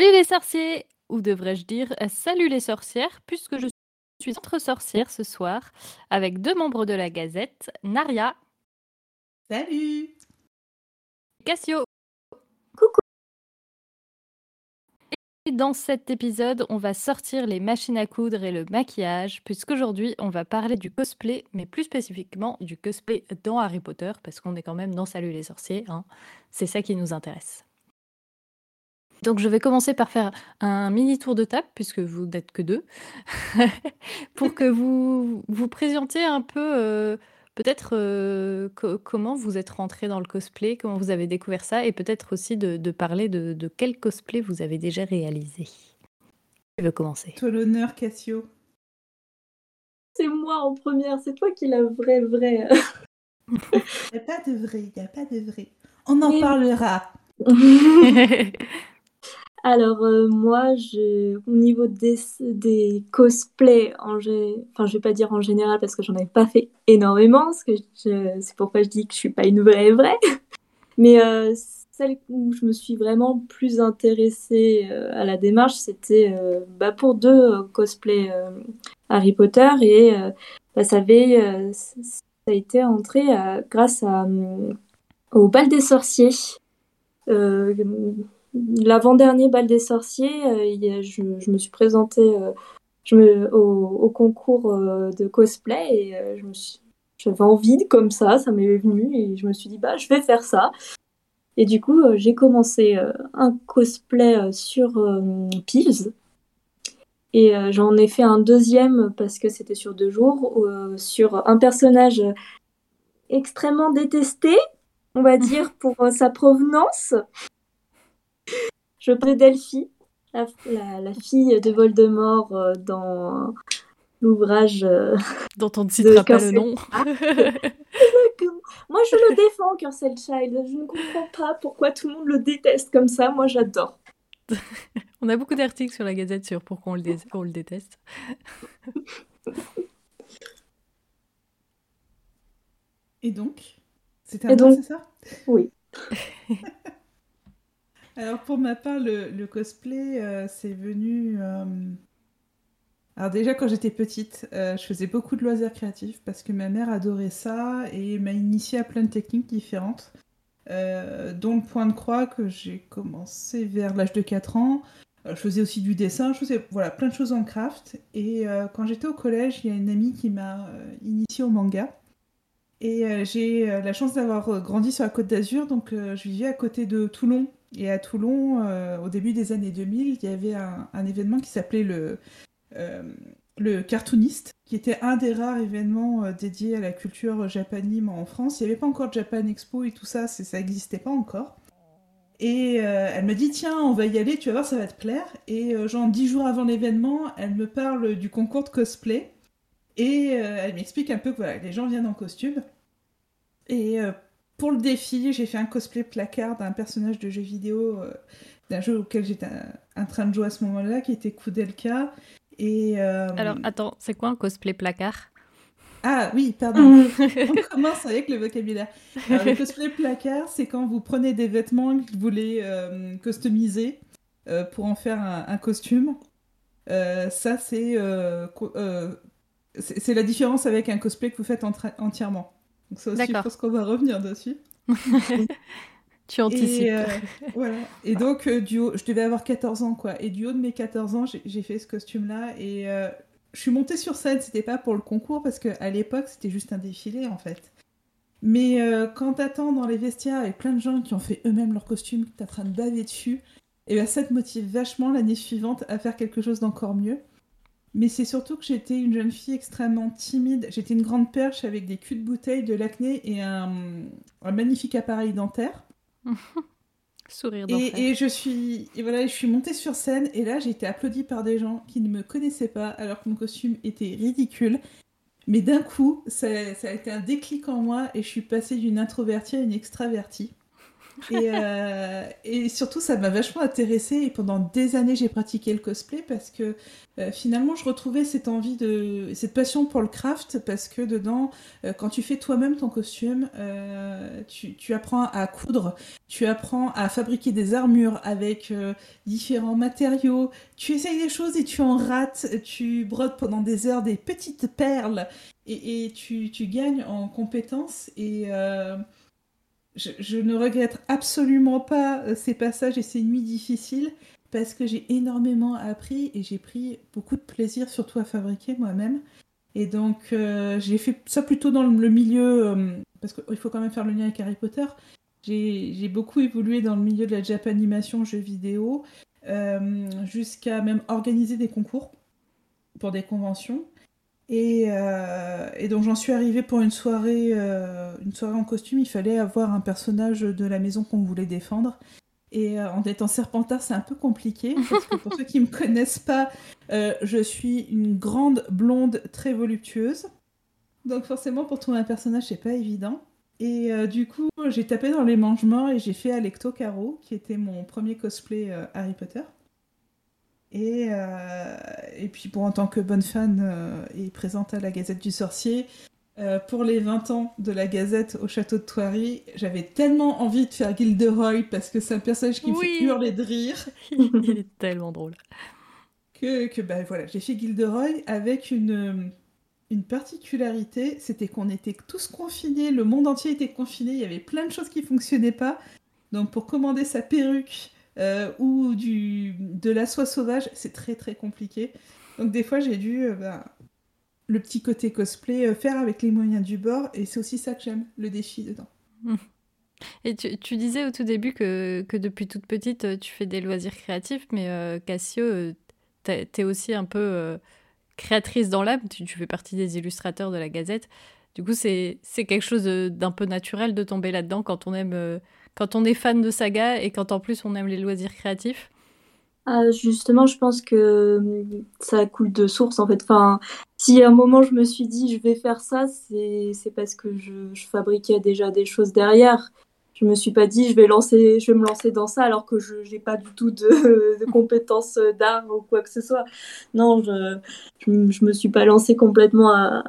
Salut les sorciers Ou devrais-je dire euh, salut les sorcières, puisque je suis entre sorcières ce soir, avec deux membres de la Gazette, Naria. Salut Cassio. Coucou Et dans cet épisode, on va sortir les machines à coudre et le maquillage, puisqu'aujourd'hui, on va parler du cosplay, mais plus spécifiquement du cosplay dans Harry Potter, parce qu'on est quand même dans Salut les sorciers, hein. c'est ça qui nous intéresse. Donc je vais commencer par faire un mini tour de table, puisque vous n'êtes que deux, pour que vous vous présentiez un peu, euh, peut-être euh, co- comment vous êtes rentré dans le cosplay, comment vous avez découvert ça, et peut-être aussi de, de parler de, de quel cosplay vous avez déjà réalisé. Je veux commencer. Toi l'honneur, Cassio. C'est moi en première, c'est toi qui la vraie vraie. Il n'y a pas de vrai, il n'y a pas de vrai. On en Mais- parlera. Alors euh, moi, je, au niveau des, des cosplays, en, enfin je vais pas dire en général parce que j'en ai pas fait énormément, c'est pourquoi je dis que je suis pas une vraie vraie. Mais euh, celle où je me suis vraiment plus intéressée euh, à la démarche, c'était bah, pour deux cosplays Harry Potter et bah, ça avait, ça a été entré grâce à, au bal des sorciers. L'avant-dernier bal des sorciers, euh, je, je me suis présentée euh, je me, au, au concours euh, de cosplay et je me suis- j'avais envie de- comme ça, ça m'est venu et je me suis dit bah je vais faire ça. Et du coup j'ai commencé un cosplay sur Pils et j'en ai fait un deuxième parce que c'était sur deux jours sur un personnage extrêmement détesté, on va dire pour sa provenance. Je parlais d'Elphie, la, la- la fille de Voldemort euh, dans l'ouvrage. euh, Dont on ne citera pas le nom. que- Moi, je le défends, Cursed Child. Je ne comprends pas pourquoi tout le monde le déteste comme ça. Moi, j'adore. On a beaucoup d'articles sur la Gazette sur pourquoi on le, dé- on le déteste. Et donc C'est Et à c'est ça? Oui. Alors pour ma part, le, cosplay, euh, c'est venu... euh, Alors déjà quand j'étais petite, euh, je faisais beaucoup de loisirs créatifs parce que ma mère adorait ça et m'a initiée à plein de techniques différentes, dont le point de croix que j'ai commencé vers l'âge de 4 ans. Je faisais aussi du dessin, je faisais voilà, plein de choses en craft. Et quand j'étais au collège, il y a une amie qui m'a initiée au manga. Et j'ai la chance d'avoir grandi sur la côte d'Azur, donc je vivais à côté de Toulon. Et à Toulon, euh, au début des années 2000, il y avait un, événement qui s'appelait le, euh, le Cartoonist, qui était un des rares événements euh, dédiés à la culture japanime en France. Il n'y avait pas encore Japan Expo et tout ça, ça n'existait pas encore. Et euh, elle me dit, tiens, on va y aller, tu vas voir, ça va te plaire. Et genre, dix jours avant l'événement, elle me parle du concours de cosplay. Et elle m'explique un peu que voilà, les gens viennent en costume. Et pour le défi, j'ai fait un cosplay placard d'un personnage de jeu vidéo, euh, d'un jeu auquel j'étais en train de jouer à ce moment-là, qui était Kudelka. Et, euh, Alors, attends, c'est quoi un cosplay placard? Ah oui, pardon. On commence avec le vocabulaire. Alors, le cosplay placard, c'est quand vous prenez des vêtements que vous voulez euh, customiser euh, pour en faire un, un costume. Euh, ça, c'est la différence avec un cosplay que vous faites entièrement. Donc ça aussi, je pense qu'on va revenir dessus. Tu anticipes. Et, euh, voilà. Et donc, euh, du haut, je devais avoir 14 ans, quoi. Et du haut de mes 14 ans, j'ai fait ce costume-là. Et euh, je suis montée sur scène, c'était pas pour le concours, parce qu'à l'époque, c'était juste un défilé, en fait. Mais quand t'attends dans les vestiaires avec plein de gens qui ont fait eux-mêmes leur costume, que t'es en train de baver dessus, et ben ça te motive vachement l'année suivante à faire quelque chose d'encore mieux. Mais c'est surtout que j'étais une jeune fille extrêmement timide. J'étais une grande perche avec des culs de bouteille, de l'acné et un, un magnifique appareil dentaire. Sourire d'enfer. Et, et je suis et voilà, je suis montée sur scène et là j'ai été applaudie par des gens qui ne me connaissaient pas alors que mon costume était ridicule. Mais d'un coup, ça, ça a été un déclic en moi et je suis passée d'une introvertie à une extravertie. Et, euh, et surtout, ça m'a vachement intéressée. Et pendant des années, j'ai pratiqué le cosplay parce que euh, finalement, je retrouvais cette envie de, cette passion pour le craft parce que dedans, euh, quand tu fais toi-même ton costume, tu, tu, apprends à coudre, tu apprends à fabriquer des armures avec différents matériaux. Tu essayes des choses et tu en rates. Tu brodes pendant des heures des petites perles et, et tu, tu, gagnes en compétences et je, ne regrette absolument pas euh, ces passages et ces nuits difficiles parce que j'ai énormément appris et j'ai pris beaucoup de plaisir surtout à fabriquer moi-même. Et donc euh, j'ai fait ça plutôt dans le milieu, euh, parce qu'il faut quand même faire le lien avec Harry Potter. J'ai beaucoup évolué dans le milieu de la Japanimation, jeux vidéo, jusqu'à même organiser des concours pour des conventions. Euh, et, donc j'en suis arrivée pour une soirée, euh, une soirée en costume. Il fallait avoir un personnage de la maison qu'on voulait défendre. Et euh, en étant serpentard, c'est un peu compliqué. Parce que pour ceux qui ne me connaissent pas, je suis une grande blonde très voluptueuse. Donc forcément, pour trouver un personnage, c'est pas évident. Et du coup, j'ai tapé dans les mangements et j'ai fait Alecto Caro, qui était mon premier cosplay Harry Potter. Et, euh, et puis, bon, en tant que bonne fan euh, et présente à la Gazette du Sorcier, euh, pour les 20 ans de la Gazette au château de Thoiry, j'avais tellement envie de faire Gilderoy parce que c'est un personnage qui me fait hurler de rire. Il est tellement drôle. Que, que bah, voilà, j'ai fait Gilderoy avec une, une particularité, c'était qu'on était tous confinés, le monde entier était confiné, il y avait plein de choses qui fonctionnaient pas. Donc pour commander sa perruque, euh, ou du, de la soie sauvage, c'est très très compliqué. Donc des fois j'ai dû euh, bah, le petit côté cosplay euh, faire avec les moyens du bord et c'est aussi ça que j'aime, le défi dedans. Et tu, disais au tout début que, depuis toute petite tu fais des loisirs créatifs, mais Cassio, tu es aussi un peu créatrice dans l'âme, tu, tu, fais partie des illustrateurs de la Gazette. Du coup, c'est quelque chose d'un peu naturel de tomber là-dedans quand on aime quand on est fan de saga et quand en plus on aime les loisirs créatifs ah, Justement, je pense que hum, ça coule de source en fait. Enfin, si à un moment je me suis dit je vais faire ça, c'est parce que je, fabriquais déjà des choses derrière. Je me suis pas dit je vais lancer, je vais me lancer dans ça alors que je n'ai pas du tout de, compétences d'art ou quoi que ce soit. Non, je, je, me suis pas lancée complètement à.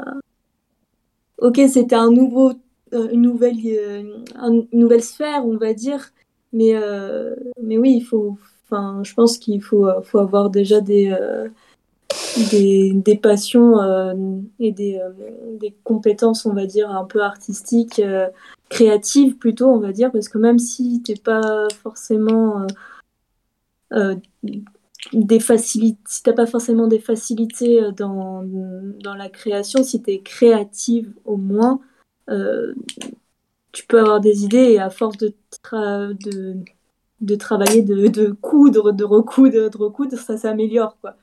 Ok, c'était un nouveau euh, une, nouvelle, euh, une nouvelle sphère, on va dire. Mais, euh, mais oui, il faut, je pense qu'il faut, faut avoir déjà des, des, des, passions et des, des, compétences, on va dire, un peu artistiques, créatives plutôt, on va dire, parce que même si tu n'es pas forcément des facilités, si t'as pas forcément des facilités dans, dans la création, si tu es créative au moins, euh, tu peux avoir des idées et à force de, de, de, travailler, de, de, coudre, de recoudre, de recoudre, ça s'améliore. quoi.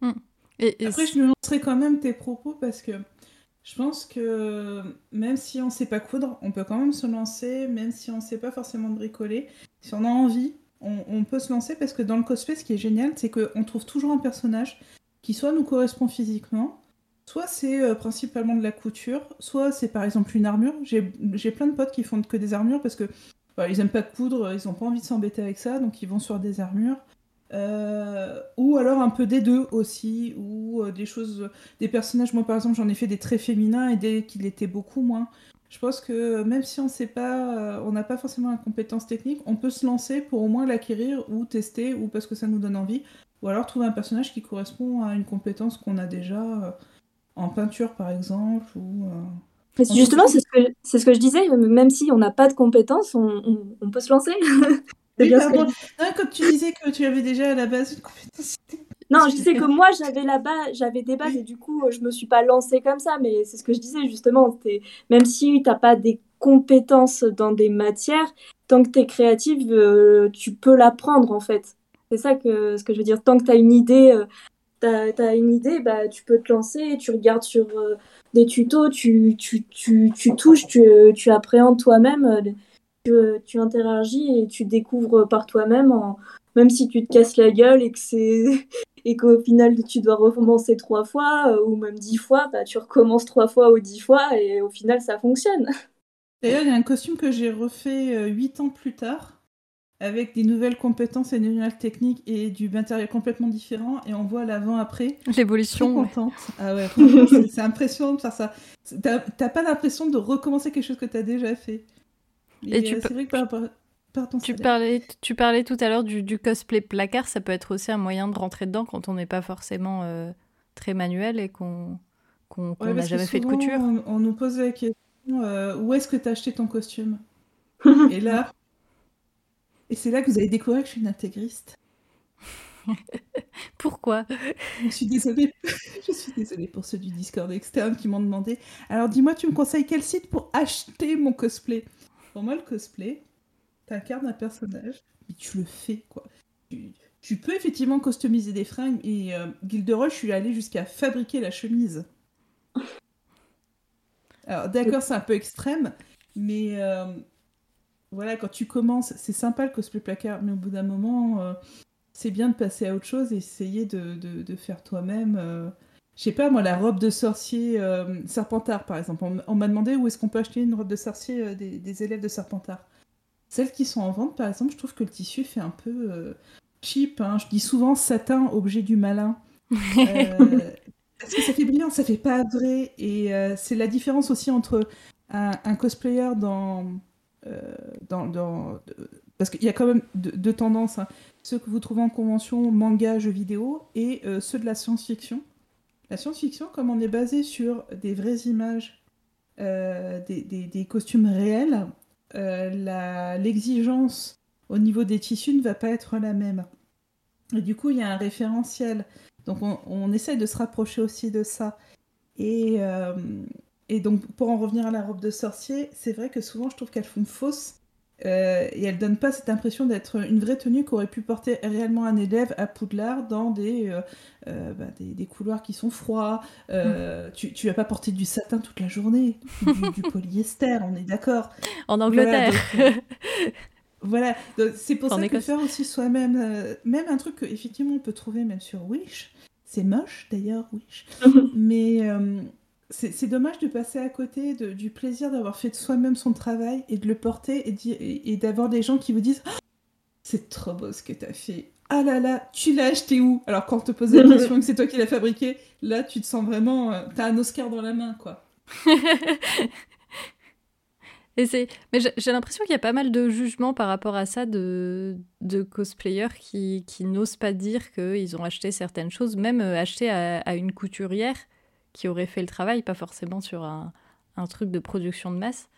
Hmm. Et, Après, je nuancerai quand même tes propos parce que je pense que même si on sait pas coudre, on peut quand même se lancer, même si on sait pas forcément bricoler. Si on a envie, on, on, peut se lancer parce que dans le cosplay, ce qui est génial, c'est qu'on trouve toujours un personnage qui soit nous correspond physiquement, Soit c'est euh, principalement de la couture, soit c'est par exemple une armure. J'ai plein de potes qui font que des armures parce que bah, ils aiment pas coudre, ils ont pas envie de s'embêter avec ça, donc ils vont sur des armures. Euh, ou alors un peu des deux aussi, ou euh, des choses, des personnages. Moi par exemple, j'en ai fait des traits féminins et des qui l'étaient beaucoup moins. Je pense que même si on sait pas, on n'a pas forcément la compétence technique, on peut se lancer pour au moins l'acquérir ou tester ou parce que ça nous donne envie, ou alors trouver un personnage qui correspond à une compétence qu'on a déjà en peinture par exemple ou euh, justement c'est ce que c'est ce que je disais même si on n'a pas de compétences on, on, peut se lancer oui, quand tu disais que tu avais déjà à la base une compétence non, je sais que moi j'avais là bas j'avais des bases et du coup je me suis pas lancée comme ça, mais c'est ce que je disais justement. Même si tu n'as pas des compétences dans des matières, tant que tu es créative, euh, tu peux l'apprendre en fait. C'est ça que ce que je veux dire. Tant que tu as une idée, euh, tu as, une idée, bah, tu peux te lancer, tu regardes sur euh, des tutos, tu, tu, tu, tu touches, tu, tu appréhendes toi-même, euh, tu, tu, interagis et tu découvres par toi-même, même si tu te casses la gueule et que c'est et qu'au final tu dois recommencer trois fois euh, ou même dix fois, bah, tu recommences trois fois ou dix fois et au final ça fonctionne. D'ailleurs, il y a un costume que j'ai refait 8 ans plus tard avec des nouvelles compétences et des nouvelles techniques et du matériel complètement différent et on voit l'avant-après. L'évolution. contente. Ah ouais, c'est impressionnant de faire ça. T'as pas l'impression de recommencer quelque chose que t'as déjà fait. Et, tu c'est vrai que par rapport tu parlais, tu parlais tout à l'heure du, cosplay placard, ça peut être aussi un moyen de rentrer dedans quand on n'est pas forcément euh, très manuel et qu'on n'a jamais fait de couture. On, nous pose la question euh, où est-ce que tu as acheté ton costume? Et là, et c'est là que vous allez découvrir que je suis une intégriste. Pourquoi? Je suis désolée. je suis désolée pour ceux du Discord externe qui m'ont demandé. Alors dis-moi, tu me conseilles quel site pour acheter mon cosplay? Pour moi, le cosplay, t'incarnes un personnage, mais tu le fais quoi. Tu, peux effectivement customiser des fringues et euh, Gilderoy, je suis allée jusqu'à fabriquer la chemise. Alors d'accord, c'est un peu extrême, mais euh, voilà, quand tu commences, c'est sympa le cosplay placard, mais au bout d'un moment, euh, c'est bien de passer à autre chose et essayer de, de, faire toi-même. Euh, je sais pas, moi, la robe de sorcier euh, Serpentard, par exemple. On, m'a demandé où est-ce qu'on peut acheter une robe de sorcier des, des, élèves de Serpentard. Celles qui sont en vente, par exemple, je trouve que le tissu fait un peu cheap. Hein. Je dis souvent satin, objet du malin. parce que ça fait brillant, ça fait pas vrai. Et c'est la différence aussi entre un cosplayer dans euh, dans, parce qu'il y a quand même deux, tendances. Hein. Ceux que vous trouvez en convention, manga, vidéo, et euh, ceux de la science-fiction. La science-fiction, comme on est basé sur des vraies images, euh, des, costumes réels, l'exigence au niveau des tissus ne va pas être la même. Du coup, il y a un référentiel. Donc, on, on essaie de se rapprocher aussi de ça. Et, et donc, pour en revenir à la robe de sorcier, c'est vrai que souvent, je trouve qu'elles font fausse. Euh, et elles donnent pas cette impression d'être une vraie tenue qu'aurait pu porter réellement un élève à Poudlard dans des, euh, euh, bah, des, couloirs qui sont froids. Mm. Tu, tu vas pas porter du satin toute la journée, du, polyester, on est d'accord. En Angleterre. Voilà, c'est pour ça que faire aussi soi-même, même un truc que effectivement on peut trouver même sur Wish, c'est moche d'ailleurs Wish, mais c'est dommage de passer à côté du plaisir d'avoir fait de soi-même son travail et de le porter et, d'avoir des gens qui vous disent «Ah, C'est trop beau ce que tu as fait. Ah là là, tu l'as acheté où? Alors quand on te pose la question que c'est toi qui l'as fabriqué, là tu te sens vraiment. Euh, t'as un Oscar dans la main quoi. Et c'est, mais j'ai l'impression qu'il y a pas mal de jugements par rapport à ça de, de cosplayers qui, qui n'osent pas dire qu'ils ont acheté certaines choses, même euh, acheté à une couturière qui aurait fait le travail, pas forcément sur un, un truc de production de masse.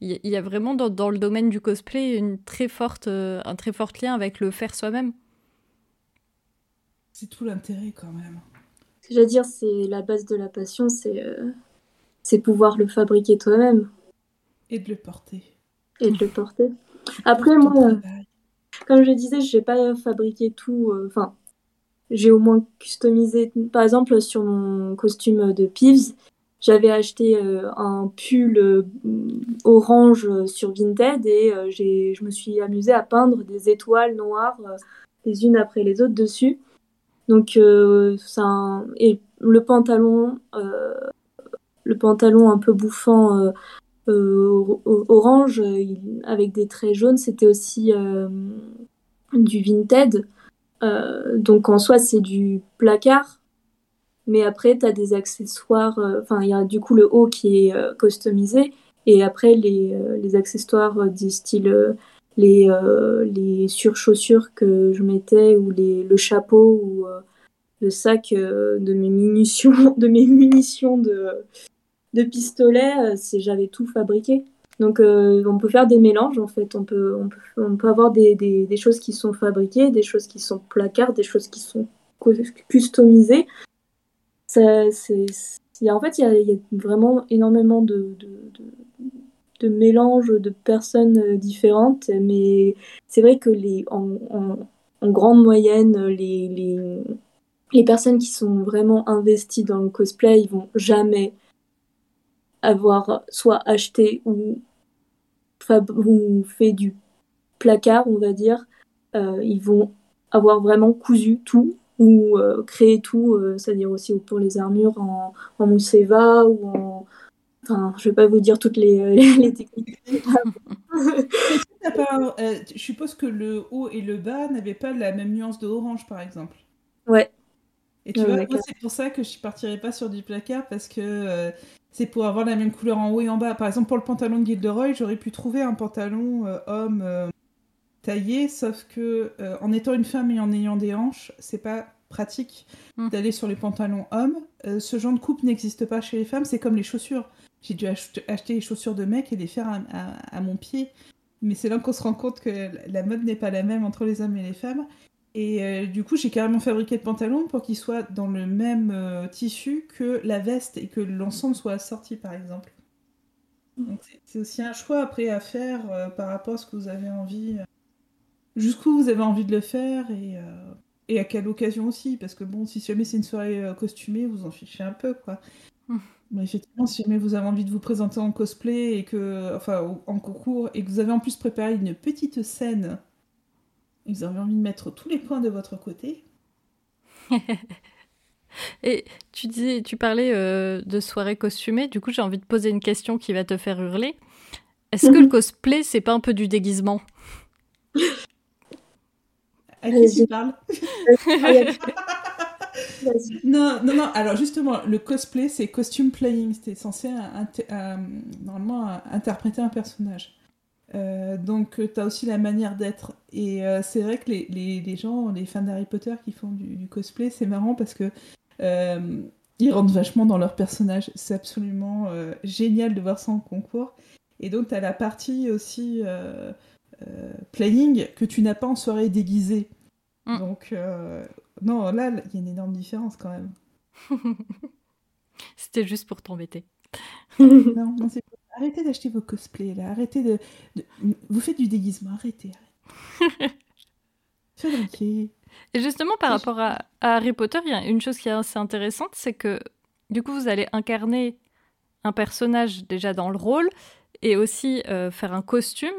Il y, a vraiment dans, dans, le domaine du cosplay une très forte, euh, un très fort lien avec le faire soi-même. C'est tout l'intérêt quand même. Ce que j'allais dire, c'est la base de la passion, c'est euh, c'est pouvoir le fabriquer toi-même. Et de le porter. Et de le porter. Après, moi, comme je disais, je n'ai pas fabriqué tout. Euh, enfin, j'ai au moins customisé. Par exemple, sur mon costume de Peeves, j'avais acheté euh, un pull euh, orange sur Vinted et euh, je me suis amusée à peindre des étoiles noires les unes après les autres dessus. Donc, ça, et le pantalon, le pantalon un peu bouffant orange avec des traits jaunes, c'était aussi du Vinted. Euh, donc en soi, c'est du placard. Mais après, tu as des accessoires. Euh, enfin, il y a du coup le haut qui est euh, customisé. Et après, les, les accessoires du style les, les surchaussures que je mettais, ou les, le chapeau, ou le sac de mes munitions de, mes munitions de, de pistolet, j'avais tout fabriqué. Donc euh, on peut faire des mélanges en fait, on peut, on peut, avoir des, des, choses qui sont fabriquées, des choses qui sont placards, des choses qui sont customisées. Ça, c'est, en fait, il y, a, vraiment énormément de, de, de, mélanges de personnes euh, différentes, mais c'est vrai que les, en, en, en grande moyenne, les, les, les personnes qui sont vraiment investies dans le cosplay, ils vont jamais avoir soit acheté ou, ou fait du placard, on va dire, euh, ils vont avoir vraiment cousu tout ou euh, créé tout, euh, c'est-à-dire aussi pour les armures en, en Mousseva ou en, Enfin, je vais pas vous dire toutes les, euh, les techniques. je suppose que le haut et le bas n'avaient pas la même nuance de orange, par exemple. Ouais. Et tu vois, c'est pour ça que je partirais pas sur du placard parce que c'est pour avoir la même couleur en haut et en bas. Par exemple, pour le pantalon de Gilderoy, j'aurais pu trouver un pantalon euh, homme taillé, sauf que en étant une femme et en ayant des hanches, c'est pas pratique hmm. d'aller sur les pantalons hommes. ce genre de coupe n'existe pas chez les femmes, c'est comme les chaussures. J'ai dû acheter les chaussures de mec et les faire à, mon pied. Mais c'est là qu'on se rend compte que la mode n'est pas la même entre les hommes et les femmes. Et euh, du coup, j'ai carrément fabriqué le pantalon pour qu'il soit dans le même euh, tissu que la veste et que l'ensemble soit assorti, par exemple. Donc c'est aussi un choix après à faire euh, par rapport à ce que vous avez envie, jusqu'où vous avez envie de le faire et, et à quelle occasion aussi. Parce que bon, si jamais c'est une soirée costumée, vous en fichez un peu, quoi. Hum. Mais effectivement, si jamais vous avez envie de vous présenter en cosplay et que, enfin, en concours, et que vous avez en plus préparé une petite scène, vous avez envie de mettre tous les points de votre côté. et tu disais, tu parlais euh, de soirée costumée. Du coup, j'ai envie de poser une question qui va te faire hurler. Est-ce que le cosplay, c'est pas un peu du déguisement? À qui tu parles? Non, non, non. Alors justement, le cosplay, c'est costume playing. C'était censé normalement interpréter un personnage. Euh, donc tu as aussi la manière d'être. Et euh, c'est vrai que les, les, les, gens, les fans d'Harry Potter qui font du, cosplay, c'est marrant parce que euh, ils rentrent vachement dans leur personnage. C'est absolument génial de voir ça en concours. Et donc tu as la partie aussi playing que tu n'as pas en soirée déguisée. Mm. Donc non, là, il y a une énorme différence quand même. C'était juste pour t'embêter. non, non c'est Arrêtez d'acheter vos cosplays là, arrêtez de, Vous faites du déguisement, arrêtez. arrêtez. Et justement, par rapport à, Harry Potter, il y a une chose qui est assez intéressante, c'est que du coup, vous allez incarner un personnage déjà dans le rôle et aussi euh, faire un costume.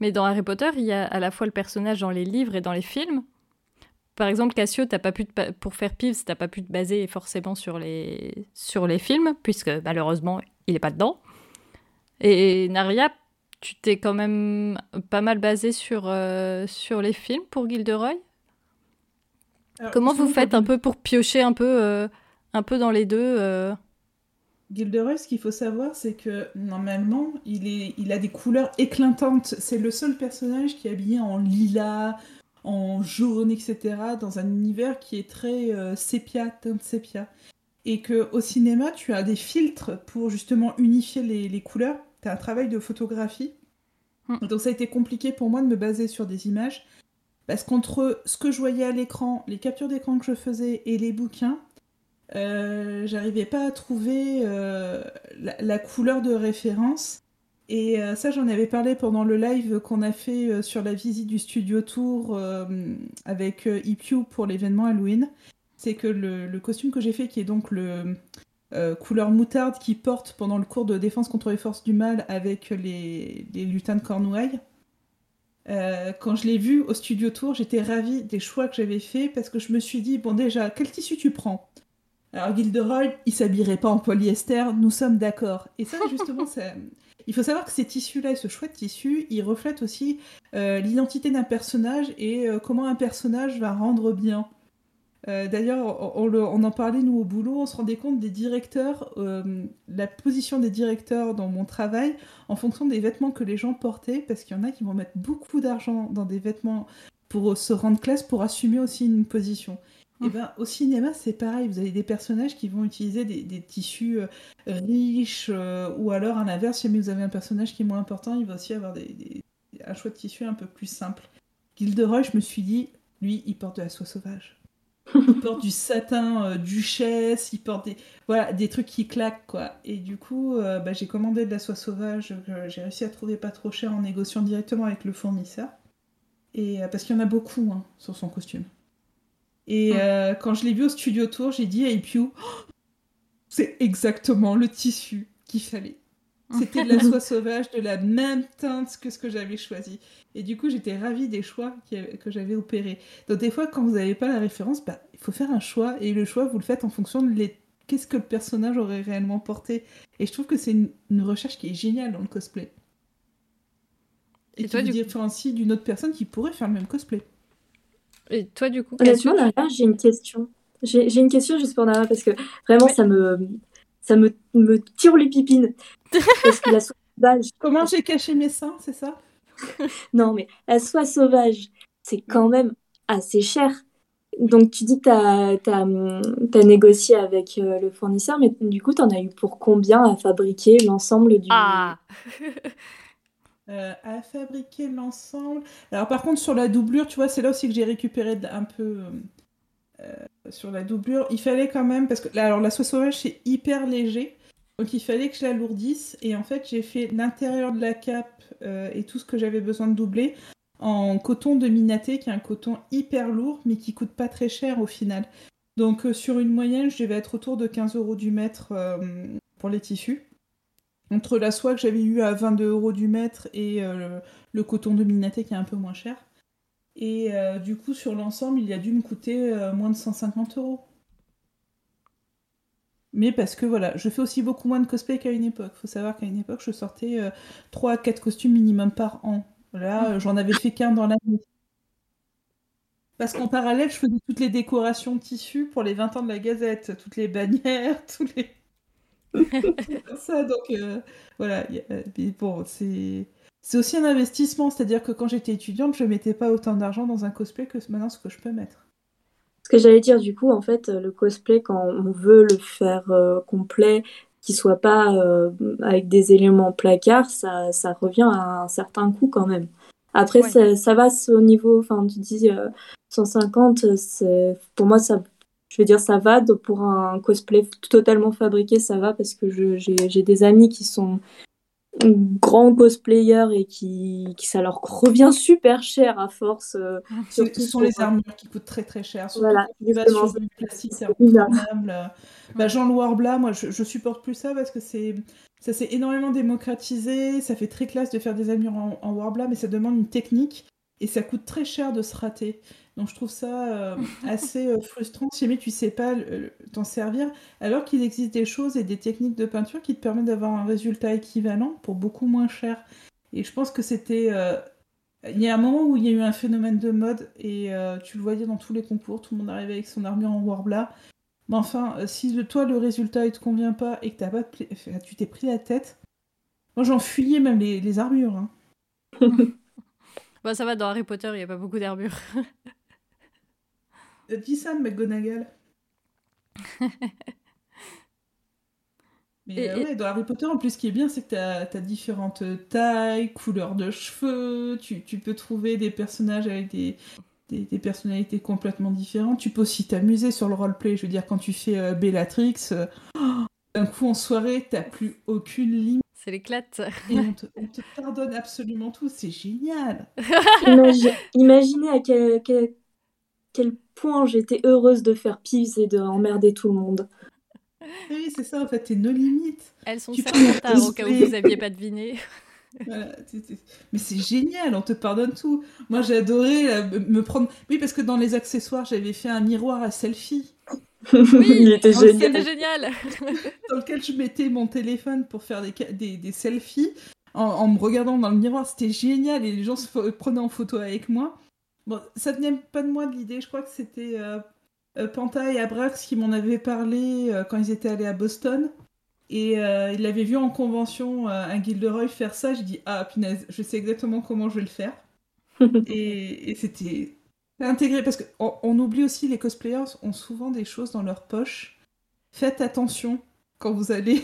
Mais dans Harry Potter, il y a à la fois le personnage dans les livres et dans les films. Par exemple, Cassio, as pas pu pour faire Peeves, t'as pas pu te baser forcément sur les, sur les films, puisque malheureusement, il est pas dedans. Et Naria, tu t'es quand même pas mal basé sur, euh, sur les films pour Gilderoy? Comment vous faites un peu pour piocher un peu, euh, un peu dans les deux euh? Gilderoy, ce qu'il faut savoir, c'est que normalement, il, est, il a des couleurs éclatantes. C'est le seul personnage qui est habillé en lilas, en jaune, etc., dans un univers qui est très euh, sépia, teinte sépia. Et que au cinéma, tu as des filtres pour justement unifier les, couleurs. Tu as un travail de photographie. Hmm. Donc ça a été compliqué pour moi de me baser sur des images. Parce qu'entre ce que je voyais à l'écran, les captures d'écran que je faisais et les bouquins, euh, j'arrivais pas à trouver euh, la, couleur de référence. Et euh, ça, j'en avais parlé pendant le live qu'on a fait sur la visite du studio tour avec EPU pour l'événement Halloween. C'est que le, costume que j'ai fait, qui est donc le couleur moutarde qui porte pendant le cours de défense contre les forces du mal avec les, les lutins de Cornouailles, quand je l'ai vu au studio tour, j'étais ravie des choix que j'avais faits parce que je me suis dit, bon déjà, quel tissu tu prends? Alors Gilderoy, il s'habillerait pas en polyester, nous sommes d'accord. Et ça, justement, ça, il faut savoir que ces tissus-là et ce choix de tissu, ils reflètent aussi euh, l'identité d'un personnage et euh, comment un personnage va rendre bien. Euh, d'ailleurs, on, en parlait nous au boulot, on se rendait compte des directeurs, la position des directeurs dans mon travail en fonction des vêtements que les gens portaient, parce qu'il y en a qui vont mettre beaucoup d'argent dans des vêtements pour se rendre classe, pour assumer aussi une position. Et eh ben, au cinéma, c'est pareil. Vous avez des personnages qui vont utiliser des, tissus euh, riches, euh, ou alors à l'inverse, si vous avez un personnage qui est moins important, il va aussi avoir un choix de tissu un peu plus simple. Gilderoy, je me suis dit, lui, il porte de la soie sauvage. Il porte du satin euh, duchesse, il porte des, voilà, des trucs qui claquent, quoi. Et du coup, bah, j'ai commandé de la soie sauvage, j'ai réussi à trouver pas trop cher en négociant directement avec le fournisseur. Et, parce qu'il y en a beaucoup hein, sur son costume. Et euh, quand je l'ai vu au studio tour, j'ai dit à Ipiu, c'est exactement le tissu qu'il fallait. C'était de la soie sauvage, de la même teinte que ce que j'avais choisi. Et du coup, j'étais ravie des choix que j'avais opérés. Donc des fois, quand vous n'avez pas la référence, bah, il faut faire un choix. Et le choix, vous le faites en fonction de qu'est-ce que le personnage aurait réellement porté. Et je trouve que c'est une, une recherche qui est géniale dans le cosplay. Et, toi, te du différencies d'une autre personne qui pourrait faire le même cosplay. Et toi, du coup, Honnêtement, Nara, j'ai une question. J'ai j'ai une question juste pour Nara parce que vraiment, Ouais. ça me, ça me, me tire les pipines. Parce que la soie sauvage, Comment j'ai caché mes seins, c'est ça? Non, mais la soie sauvage, c'est quand même assez cher. Donc, tu dis que tu as, négocié avec euh, le fournisseur, mais du coup, tu en as eu pour combien à fabriquer l'ensemble du. Ah Euh, à fabriquer l'ensemble. Alors par contre sur la doublure, tu vois, c'est là aussi que j'ai récupéré un peu euh, sur la doublure. Il fallait quand même parce que là, alors la soie sauvage c'est hyper léger, donc il fallait que je l'alourdisse et en fait j'ai fait l'intérieur de la cape euh, et tout ce que j'avais besoin de doubler en coton de Minaté, qui est un coton hyper lourd mais qui coûte pas très cher au final. Donc euh, sur une moyenne, je devais être autour de 15 euros du mètre euh, pour les tissus. Entre la soie que j'avais eu à 22 euros du mètre et le, coton de Minaté qui est un peu moins cher. Et du coup, sur l'ensemble, il a dû me coûter moins de 150 euros. Mais parce que voilà, je fais aussi beaucoup moins de cosplay qu'à une époque. Faut savoir qu'à une époque, je sortais 3 à 4 costumes minimum par an. Là, euh, j'en avais fait qu'un dans l'année. Parce qu'en parallèle, je faisais toutes les décorations de tissus pour les 20 ans de la Gazette, toutes les bannières, tous les. ça, donc euh, voilà. mais bon, c'est. C'est aussi un investissement, c'est-à-dire que quand j'étais étudiante, je mettais pas autant d'argent dans un cosplay que maintenant ce que je peux mettre. Ce que j'allais dire, du coup, en fait, le cosplay, quand on veut le faire euh, complet, qu'il soit pas euh, avec des éléments placards, ça, ça revient à un certain coût quand même. Après, Ouais. ça, ça va au niveau, enfin, tu dis euh, 150, c'est, pour moi, ça, je veux dire, ça va. Donc, pour un cosplay totalement fabriqué, ça va parce que j'ai des amis qui sont grands cosplayers et qui, qui ça leur revient super cher à force. euh, Ce Surtout ce sont les armures qui coûtent très très cher. Surtout Voilà, sur du plastique, c'est Bah, Jean Blas, moi je, je supporte plus ça parce que c'est ça s'est énormément démocratisé. Ça fait très classe de faire des armures en, en Warbla, mais ça demande une technique et ça coûte très cher de se rater. Donc je trouve ça euh, assez euh, frustrant si jamais tu sais pas t'en servir, alors qu'il existe des choses et des techniques de peinture qui te permettent d'avoir un résultat équivalent pour beaucoup moins cher. Et je pense que c'était euh, il y a un moment où il y a eu un phénomène de mode et tu le voyais dans tous les concours, tout le monde arrivait avec son armure en Warbla. Mais enfin, si toi le résultat il te convient pas et que t'as pas tu t'es pris la tête, moi j'en fuyais même les, les armures. hein. Bah ça va, dans Harry Potter, il n'y a pas beaucoup d'armure. Dis ça, McGonagall. Mais Et- euh, et- ouais, dans Harry Potter, en plus, ce qui est bien, c'est que t'as as différentes tailles, couleurs de cheveux, tu, tu peux trouver des personnages avec des, des, des personnalités complètement différentes. Tu peux aussi t'amuser sur le roleplay. Je veux dire, quand tu fais euh, Bellatrix, euh, oh, d'un coup en soirée, t'as plus aucune limite C'est l'éclate. et on te, on te pardonne absolument tout. C'est génial. Imagi- imaginez à quel, quel, quel point j'étais heureuse de faire pisse et de emmerder tout le monde. Oui, c'est ça, en fait, t'es nos limites. Elles sont Tu peux Samantha, au cas où vous aviez pas deviné. Voilà, Mais c'est génial, on te pardonne tout. Moi, j'ai adoré euh, me- prendre. Oui, parce que dans les accessoires, j'avais fait un miroir à selfie Il était génial. C'était génial. dans lequel je mettais mon téléphone pour faire des, des, des selfies en, en me regardant dans le miroir. C'était génial et les gens se prenaient en photo avec moi. Bon, ça venait pas de moi de l'idée. Je crois que c'était euh, euh, Panta et Abrax qui m'en avaient parlé euh, quand ils étaient allés à Boston. Et euh, ils l'avaient vu en convention, un Gilderoy faire ça. J'ai dit, ah, punaise, je sais exactement comment je vais le faire. et et c'était intégré parce qu'on on oublie aussi, les cosplayers ont souvent des choses dans leur poche. Faites attention quand vous allez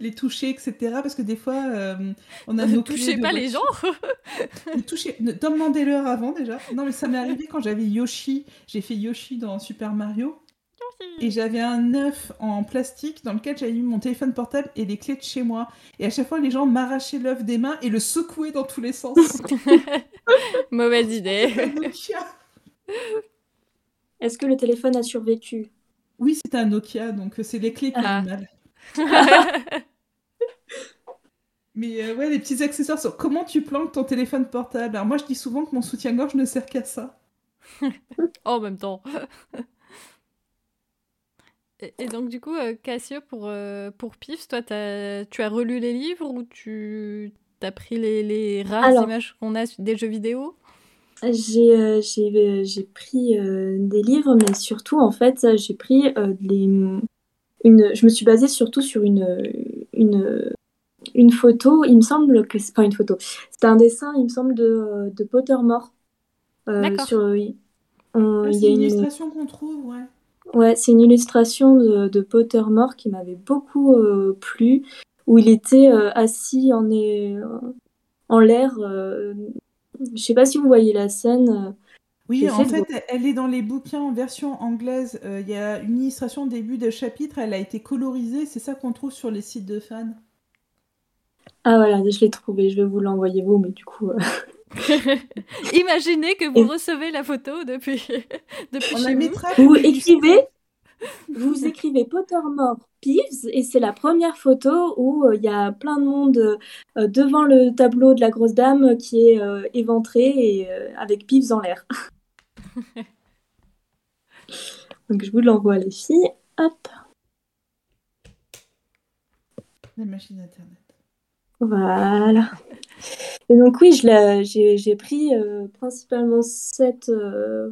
les toucher, etc. Parce que des fois, euh, on a Ne nos clés touchez pas les gens. Ne touchez- ne- Demandez-leur avant déjà. Non, mais ça m'est arrivé quand j'avais Yoshi. J'ai fait Yoshi dans Super Mario. Et j'avais un œuf en plastique dans lequel j'avais mis mon téléphone portable et les clés de chez moi. Et à chaque fois, les gens m'arrachaient l'œuf des mains et le secouaient dans tous les sens. Mauvaise idée. Un Nokia. Est-ce que le téléphone a survécu? Oui, c'était un Nokia, donc c'est les clés qui Ah. ont mal. Mais euh, ouais, les petits accessoires sur comment tu planques ton téléphone portable. Alors moi, je dis souvent que mon soutien-gorge ne sert qu'à ça. en même temps. Et, donc, du coup, euh, Cassio, pour, euh, pour Pif, toi, as, tu as relu les livres ou tu as pris les, les rares images qu'on a des jeux vidéo? J'ai euh, j'ai pris des livres, mais surtout, en fait, j'ai pris les, une, je me suis basée surtout sur une, une, une photo. Il me semble que c'est pas une photo, c'est un dessin, il me semble, de, de Pottermore. D'accord. Sur, ah, c'est une illustration qu'on trouve, ouais. Ouais, c'est une illustration de, de Pottermore qui m'avait beaucoup euh, plu, où il était euh, assis en, en l'air. Euh, je sais pas si vous voyez la scène. Oui, en fait, elle est dans les bouquins en version anglaise. Il y a une illustration au début de chapitre, elle a été colorisée, c'est ça qu'on trouve sur les sites de fans. Ah voilà, je l'ai trouvé, je vais vous l'envoyer vous, mais du coup. Imaginez que vous recevez la photo depuis, depuis chez vous. Vous écrivez, vous écrivez Pottermore Peeves et c'est la première photo où euh, il y a plein de monde euh, devant le tableau de la grosse dame qui est euh, éventré et avec Peeves en l'air. Donc je vous l'envoie les filles. Hop. La machine internet. Voilà. Et donc oui, j'ai pris euh, principalement cette euh,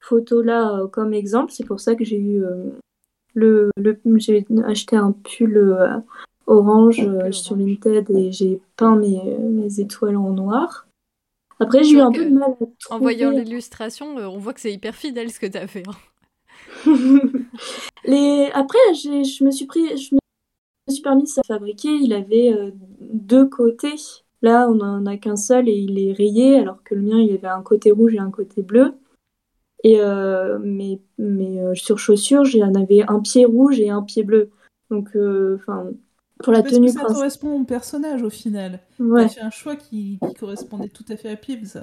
photo-là euh, comme exemple. C'est pour ça que j'ai eu le, le j'ai acheté un pull orange sur Vinted et j'ai peint mes, mes, étoiles en noir. Après, j'ai eu un peu de mal à trouver... En voyant l'illustration, on voit que c'est hyper fidèle ce que tu as fait. Hein. Les... Après, je me suis pris, je me suis permis de fabriquer. Il avait deux côtés Là, on n'en a qu'un seul et il est rayé, alors que le mien, il avait un côté rouge et un côté bleu. Et euh, mais, mais euh, sur chaussures, j'en avais un pied rouge et un pied bleu. Donc, euh, enfin, pour la tenue. ça correspond au personnage au final. Ouais. fait un choix qui, correspondait tout à fait à Pibbs.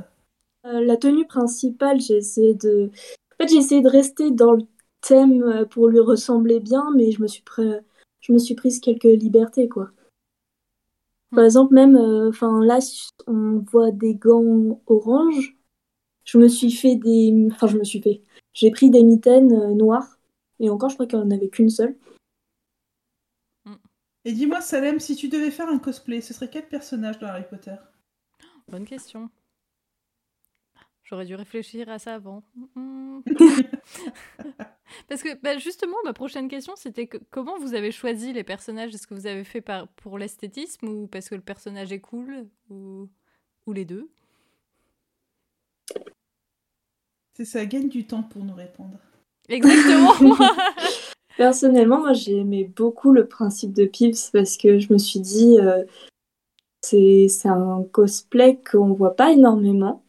la tenue principale, j'ai essayé de. En fait, j'ai essayé de rester dans le thème pour lui ressembler bien, mais je me suis, je me suis prise quelques libertés, quoi. Par exemple, même, euh, enfin là, on voit des gants orange. Je me suis fait des, enfin je me suis fait. J'ai pris des mitaines euh, noires et encore, je crois qu'il n'y en avait qu'une seule. Et dis-moi, Salem, si tu devais faire un cosplay, ce serait quel personnage dans Harry Potter? Bonne question. J'aurais dû réfléchir à ça avant. Parce que bah, justement, ma prochaine question, c'était comment vous avez choisi les personnages? Est-ce que vous avez fait par, pour l'esthétisme ou parce que le personnage est cool ou, ou les deux? C'est ça, gagne du temps pour nous répondre. Exactement Personnellement, moi j'ai aimé beaucoup le principe de Pips parce que je me suis dit, euh, c'est un cosplay qu'on voit pas énormément.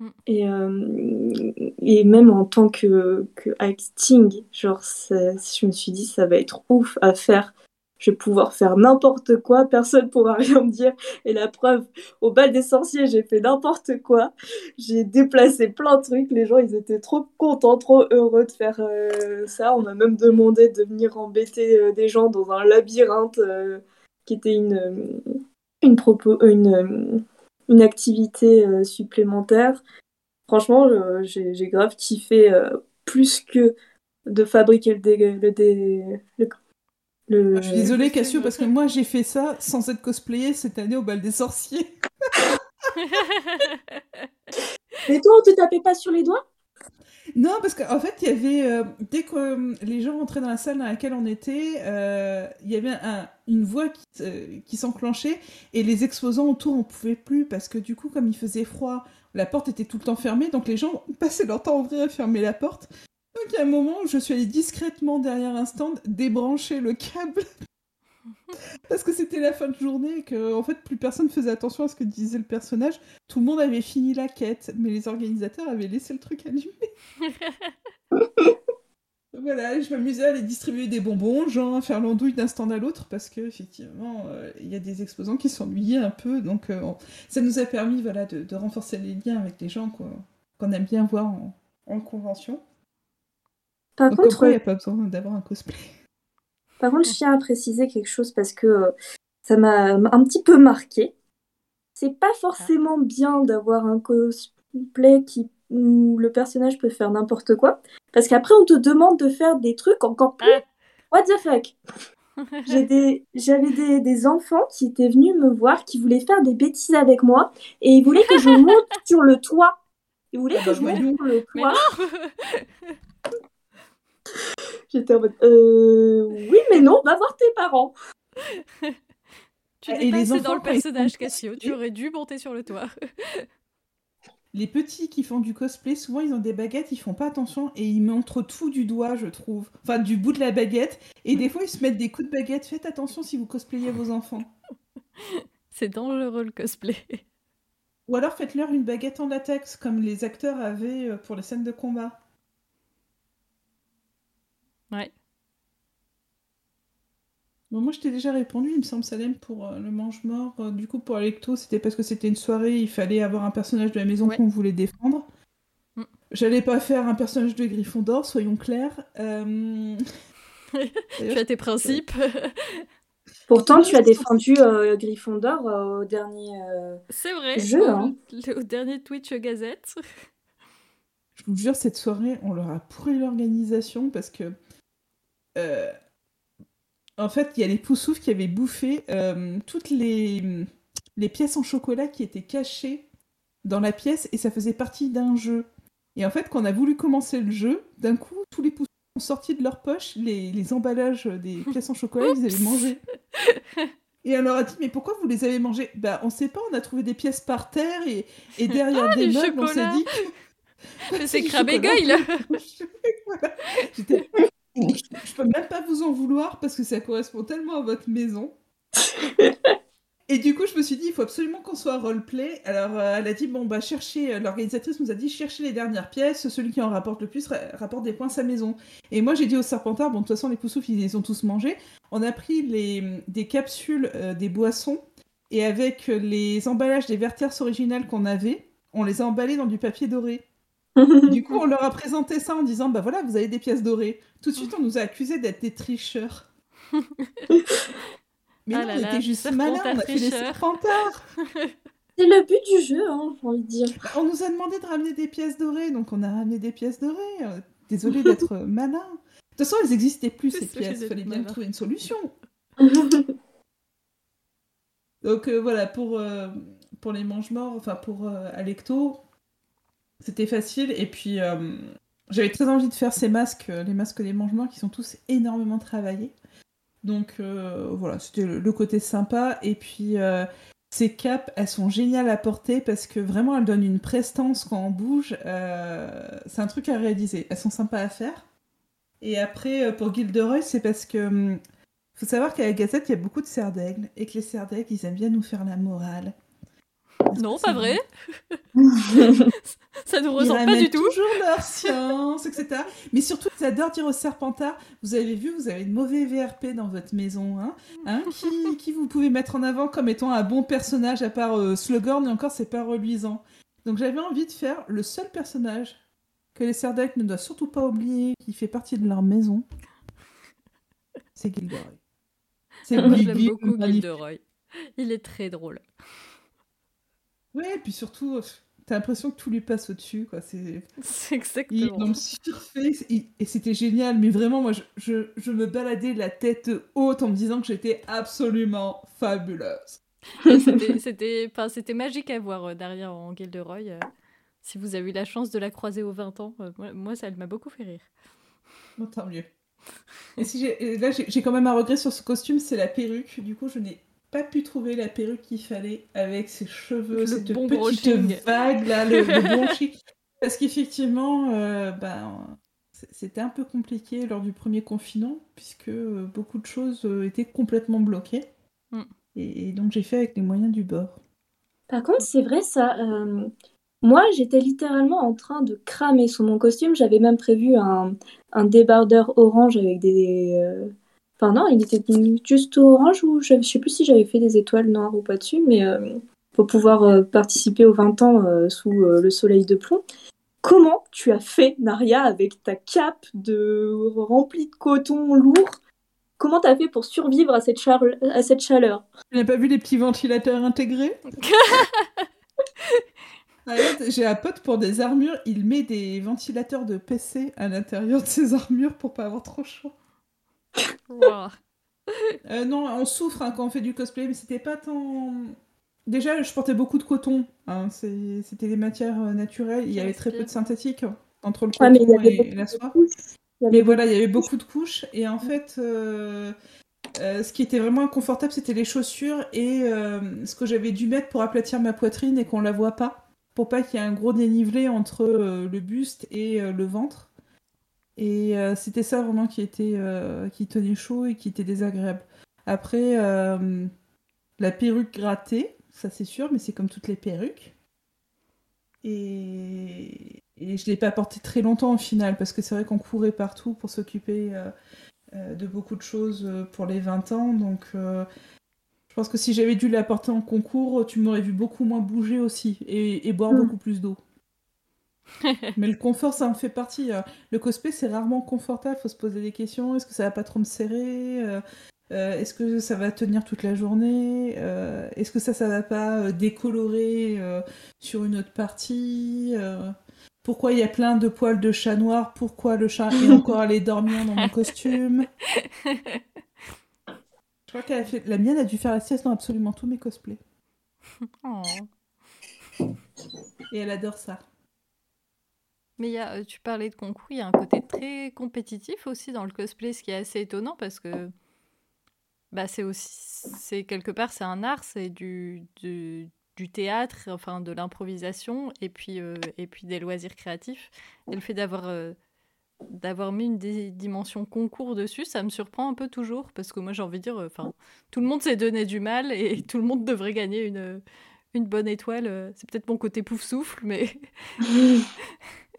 Mm. Et, euh, et même en tant que, que acting, genre, je me suis dit, ça va être ouf à faire. Je vais pouvoir faire n'importe quoi, personne pourra rien me dire. Et la preuve, au bal des sorciers, j'ai fait n'importe quoi. J'ai déplacé plein de trucs. Les gens, ils étaient trop contents, trop heureux de faire euh, ça. On m'a même demandé de venir embêter euh, des gens dans un labyrinthe qui était une, une, une, une activité euh, supplémentaire. Franchement, euh, j'ai grave kiffé euh, plus que de fabriquer le dé, le, le, ah, je suis désolée Cassio parce que moi j'ai fait ça sans être cosplayé cette année au bal des sorciers. Mais toi on te tapait pas sur les doigts? Non, parce qu'en fait, il y avait, euh, dès que euh, les gens rentraient dans la salle dans laquelle on était, euh, il y avait une voix qui, s'enclenchait et les exposants autour, on pouvait plus parce que du coup, comme il faisait froid, la porte était tout le temps fermée, donc les gens passaient leur temps à ouvrir et fermer la porte. Donc il y a un moment où je suis allée discrètement derrière un stand débrancher le câble Parce que c'était la fin de journée et que en fait plus personne faisait attention à ce que disait le personnage. Tout le monde avait fini la quête, mais les organisateurs avaient laissé le truc allumé. voilà, je m'amusais à aller distribuer des bonbons, genre à faire l'andouille d'un stand à l'autre, parce que effectivement, euh, il y a des exposants qui s'ennuyaient un peu, donc euh, ça nous a permis voilà, de, renforcer les liens avec les gens qu'on aime bien voir en, convention. Par contre, il n'y a pas besoin d'avoir un cosplay? Par contre, je tiens à préciser quelque chose parce que euh, ça m'a un petit peu marqué. C'est pas forcément bien d'avoir un cosplay qui, où le personnage peut faire n'importe quoi. Parce qu'après, on te demande de faire des trucs encore plus. Ah. What the fuck? Des- J'avais des, des enfants qui étaient venus me voir, qui voulaient faire des bêtises avec moi, et ils voulaient que je monte sur le toit. Ils voulaient Ah que bah je monte sur le toit. J'étais en mode, euh, oui, mais non, va voir tes parents. Tu Et n'es les pas assez enfants, dans le personnage, Cassio. Tu aurais dû monter sur le toit. Les petits qui font du cosplay, souvent ils ont des baguettes, ils font pas attention et ils montrent tout du doigt, je trouve. Enfin, du bout de la baguette. Et des fois ils se mettent des coups de baguette. Faites attention si vous cosplayez vos enfants. C'est dangereux le cosplay. Ou alors faites-leur une baguette en latex, comme les acteurs avaient euh, pour les scènes de combat. Ouais. Bon, moi je t'ai déjà répondu, il me semble, Salem, pour euh, le mange-mort. Euh, du coup, pour Alecto, c'était parce que c'était une soirée, il fallait avoir un personnage de la maison Ouais. qu'on voulait défendre. Mm. J'allais pas faire un personnage de Gryffondor, soyons clairs. Euh, Tu as tes principes. Pourtant, tu as défendu euh, Gryffondor euh, au dernier. euh, C'est vrai. Jeu, au- hein. le- au dernier Twitch Gazette. Je vous jure, cette soirée, on leur a pourri l'organisation parce que. Euh, en fait, il y a les poussoufs qui avaient bouffé euh, toutes les, les pièces en chocolat qui étaient cachées dans la pièce et ça faisait partie d'un jeu. Et en fait, quand on a voulu commencer le jeu, d'un coup, tous les poussoufs ont sorti de leur poche les, les emballages des pièces en chocolat, ils avaient mangé. Et on leur a dit, mais pourquoi vous les avez mangés? Bah, on sait pas, on a trouvé des pièces par terre et, et derrière des les meubles, on s'est dit c'est. Voilà. J'étais- Je peux même pas vous en vouloir parce que ça correspond tellement à votre maison. Et du coup, je me suis dit, il faut absolument qu'on soit roleplay. Alors, euh, elle a dit, bon, bah, cherchez, l'organisatrice nous a dit, cherchez les dernières pièces, celui qui en rapporte le plus ra- rapporte des points à sa maison. Et moi, j'ai dit au serpentard, bon, de toute façon, les poussoufs, ils les ont tous mangés. On a pris les, des capsules euh, des boissons et avec les emballages des Verters originales qu'on avait, on les a emballés dans du papier doré. Du coup, on leur a présenté ça en disant Bah voilà, vous avez des pièces dorées. Tout de suite, on nous a accusés d'être des tricheurs. Mais Ah non, là on là, était juste malins, on a fait serpentards. C'est le but du jeu, hein, j'ai envie de dire. Bah, on nous a demandé de ramener des pièces dorées, donc on a ramené des pièces dorées. Euh, Désolé d'être malin. De toute façon, elles n'existaient plus, ces pièces. Il fallait bien trouver une solution. Donc euh, voilà, pour, euh, pour les mange-morts, enfin pour euh, Alecto, c'était facile. Et puis euh, j'avais très envie de faire ces masques, euh, les masques des mange-morts qui sont tous énormément travaillés. Donc euh, voilà, c'était le, côté sympa. Et puis ces capes, elles sont géniales à porter parce que vraiment elles donnent une prestance quand on bouge. C'est un truc à réaliser. Elles sont sympas à faire. Et après, pour Gilderoy, c'est parce que. hum, faut savoir qu'à la Gazette, il y a beaucoup de serres d'aigle et que les serres d'aigle, ils aiment bien nous faire la morale. Non, pas vrai. Ça nous ressemble pas du tout. toujours leur science, etc. Mais surtout, ils adorent dire aux serpentards Vous avez vu, vous avez de mauvais VRP dans votre maison. Hein Hein qui, qui vous pouvez mettre en avant comme étant un bon personnage, à part euh, Slughorn, et encore, c'est pas reluisant. Donc j'avais envie de faire le seul personnage que les d'aigle ne doivent surtout pas oublier, qui fait partie de leur maison. C'est Gilderoy. C'est j'aime beaucoup. Gilderoy. Il est très drôle. Ouais, et puis surtout, euh, t'as l'impression que tout lui passe au-dessus, quoi. C'est... Exactement. dans le surface, il- et c'était génial, mais vraiment, moi, je, je, je me baladais la tête haute en me disant que j'étais absolument fabuleuse. C'était- enfin, c'était magique à voir euh, derrière en Gilderoy. euh. Si vous avez eu la chance de la croiser aux 20 ans, euh, moi, ça elle m'a beaucoup fait rire. Bon, tant mieux. Et si j'ai, et là, j'ai quand même un regret sur ce costume, c'est la perruque. Du coup, je n'ai pas pu trouver la perruque qu'il fallait avec ses cheveux, Le cette bon petite brushing. vague, là, le, le blanchi. Parce qu'effectivement, euh, c- c'était un peu compliqué lors du premier confinement, puisque euh, beaucoup de choses euh, étaient complètement bloquées. Mm. Et, et donc, j'ai fait avec les moyens du bord. Par contre, c'est vrai ça. euh, moi, j'étais littéralement en train de cramer sous mon costume. J'avais même prévu un, un débardeur orange avec des. euh, Enfin, non, il était juste orange ou je, je sais plus si j'avais fait des étoiles noires ou pas dessus, mais euh, pour pouvoir euh, participer aux 20 ans euh, sous euh, le soleil de plomb. Comment tu as fait, Naria, avec ta cape de remplie de coton lourd? Comment t'as fait pour survivre à cette, char- à cette chaleur? Tu n'as pas vu les petits ventilateurs intégrés? J'ai un pote pour des armures, il met des ventilateurs de PC à l'intérieur de ses armures pour pas avoir trop chaud. Euh, non, on souffre hein, quand on fait du cosplay, mais c'était pas tant. Déjà, je portais beaucoup de coton. Hein, c'était des matières euh, naturelles. Il y avait très peu de synthétique entre le coton et, la soie. Mais voilà, il y avait beaucoup de couches. Et en fait, euh, ce qui était vraiment inconfortable, c'était les chaussures et ce que j'avais dû mettre pour aplatir ma poitrine et qu'on la voit pas. Pour pas qu'il y ait un gros dénivelé entre le buste et le ventre. Et euh, c'était ça vraiment qui était euh, qui tenait chaud et qui était désagréable. Après, euh, la perruque grattée, ça c'est sûr, mais c'est comme toutes les perruques. Et, et je ne l'ai pas porté très longtemps au final, parce que c'est vrai qu'on courait partout pour s'occuper de beaucoup de choses pour les 20 ans. Donc je pense que si j'avais dû la porter en concours, tu m'aurais vu beaucoup moins bouger aussi et, boire mm. beaucoup plus d'eau. Mais le confort, ça en fait partie. Hein. Le cosplay, c'est rarement confortable. Faut se poser des questions. Est-ce que ça va pas trop me serrer euh, euh, Est-ce que ça va tenir toute la journée euh, Est-ce que ça, ça va pas décolorer sur une autre partie Pourquoi il y a plein de poils de chat noir? Pourquoi le chat est encore allé dormir dans mon costume? Je crois qu'elle fait... la mienne a dû faire la sieste dans absolument tous mes cosplays. Oh. Et elle adore ça. Mais y a, euh, tu parlais de concours, il y a un côté très compétitif aussi dans le cosplay, ce qui est assez étonnant parce que bah, c'est aussi, c'est quelque part, c'est un art, c'est du, du, théâtre, enfin de l'improvisation et puis, euh, et puis des loisirs créatifs. Et le fait d'avoir euh, d'avoir mis une dimension concours dessus, ça me surprend un peu toujours parce que moi j'ai envie de dire, enfin, tout le monde s'est donné du mal et tout le monde devrait gagner une, une bonne étoile. C'est peut-être mon côté pouf souffle, mais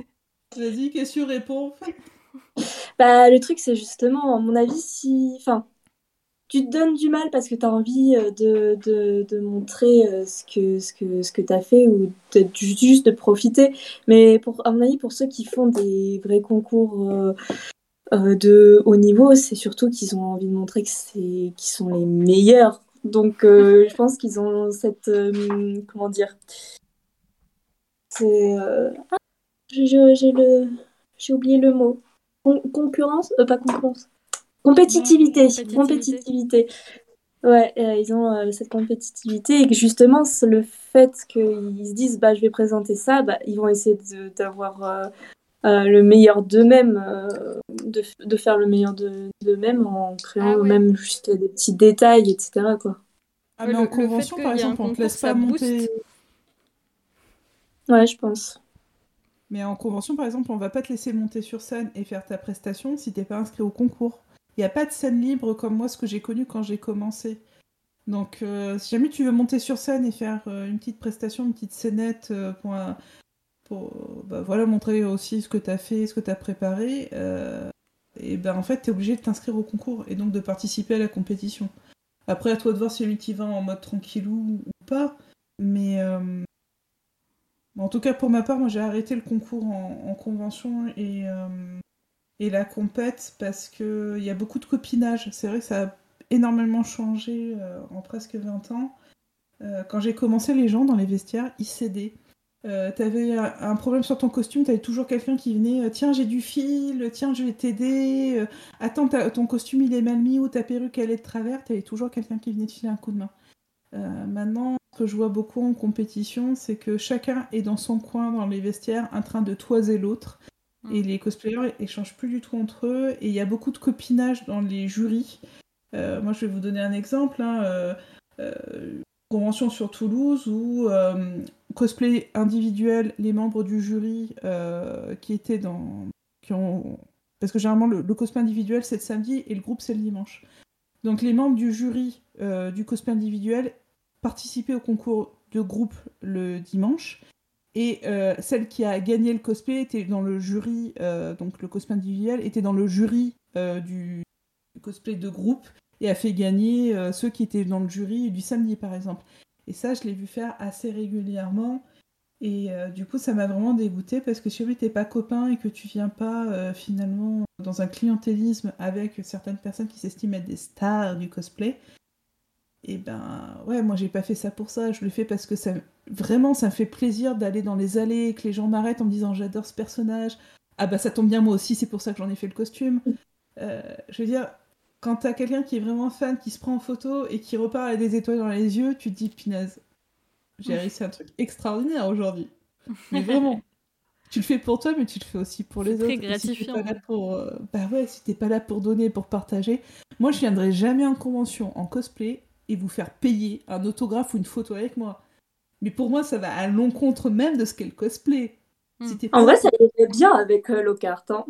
Vas-y, qu'est-ce que tu réponds? Bah, le truc, c'est justement, à mon avis, si. Enfin, tu te donnes du mal parce que tu as envie euh, de, de, de montrer euh, ce que, ce que, ce que tu as fait ou de, juste de profiter. Mais pour, à mon avis, pour ceux qui font des vrais concours euh, de haut niveau, c'est surtout qu'ils ont envie de montrer que qu'ils sont les meilleurs. Donc, je pense qu'ils ont cette. comment dire C'est. J'ai le, j'ai oublié le mot. concurrence, euh, pas concurrence. Compétitivité. Compétitivité. Ouais, euh, ils ont euh, cette compétitivité et que justement, le fait qu'ils se disent bah, je vais présenter ça, bah, ils vont essayer d'avoir le meilleur d'eux-mêmes, de, de, faire le meilleur d'eux-mêmes en créant ah même juste des petits détails, etc. Quoi. Ah, mais en convention, par exemple, on ne laisse pas monter. Ouais, je pense. Mais en convention, par exemple, on va pas te laisser monter sur scène et faire ta prestation si t'es pas inscrit au concours. Il n'y a pas de scène libre comme moi, ce que j'ai connu quand j'ai commencé. Donc, euh, si jamais tu veux monter sur scène et faire euh, une petite prestation, une petite scénette euh, pour, pour bah, voilà, montrer aussi ce que tu as fait, ce que tu as préparé, et ben en fait, tu es obligé de t'inscrire au concours et donc de participer à la compétition. Après, à toi de voir si celui qui va en mode tranquillou ou pas. Mais en tout cas, pour ma part, moi j'ai arrêté le concours en, convention et, euh, et la compète parce qu'il y a beaucoup de copinage. C'est vrai que ça a énormément changé euh, en presque 20 ans. Euh, quand j'ai commencé, les gens dans les vestiaires, ils cédaient. t'avais un problème sur ton costume, t'avais toujours quelqu'un qui venait Tiens, j'ai du fil, tiens, je vais t'aider. Attends, ton costume il est mal mis ou ta perruque elle est de travers. T'avais toujours quelqu'un qui venait te filer un coup de main. maintenant, ce que je vois beaucoup en compétition, c'est que chacun est dans son coin dans les vestiaires en train de toiser l'autre. Mm. Et les cosplayers échangent plus du tout entre eux. Et il y a beaucoup de copinage dans les jurys. Euh, moi, je vais vous donner un exemple. Hein, euh, euh, convention sur Toulouse où cosplay individuel, les membres du jury qui étaient dans. Qui ont... Parce que généralement, le, le cosplay individuel, c'est le samedi et le groupe, c'est le dimanche. Donc, les membres du jury du cosplay individuel participer au concours de groupe le dimanche. Et euh, celle qui a gagné le cosplay était dans le jury, euh, donc le cosplay individuel, était dans le jury euh, du cosplay de groupe et a fait gagner ceux qui étaient dans le jury du samedi par exemple. Et ça, je l'ai vu faire assez régulièrement. Et du coup, ça m'a vraiment dégoûté parce que si tu t'es pas copain et que tu viens pas finalement dans un clientélisme avec certaines personnes qui s'estiment être des stars du cosplay, Et ben ouais, moi j'ai pas fait ça pour ça, je le fais parce que ça vraiment ça me fait plaisir d'aller dans les allées et que les gens m'arrêtent en me disant j'adore ce personnage. Ah bah ça tombe bien moi aussi, c'est pour ça que j'en ai fait le costume. Euh, je veux dire, quand t'as quelqu'un qui est vraiment fan, qui se prend en photo et qui repart avec des étoiles dans les yeux, tu te dis pinaise, j'ai réussi un truc extraordinaire aujourd'hui. Mais vraiment. tu le fais pour toi, mais tu le fais aussi pour les autres. Très gratifiant. Si pas là pour, euh, Bah ouais, si t'es pas là pour donner, pour partager. Moi, je viendrai jamais en convention en cosplay et vous faire payer un autographe ou une photo avec moi. Mais pour moi, ça va à l'encontre même de ce qu'est le cosplay. Hmm. en vrai, ça irait bien avec euh, Lockhart. Hein.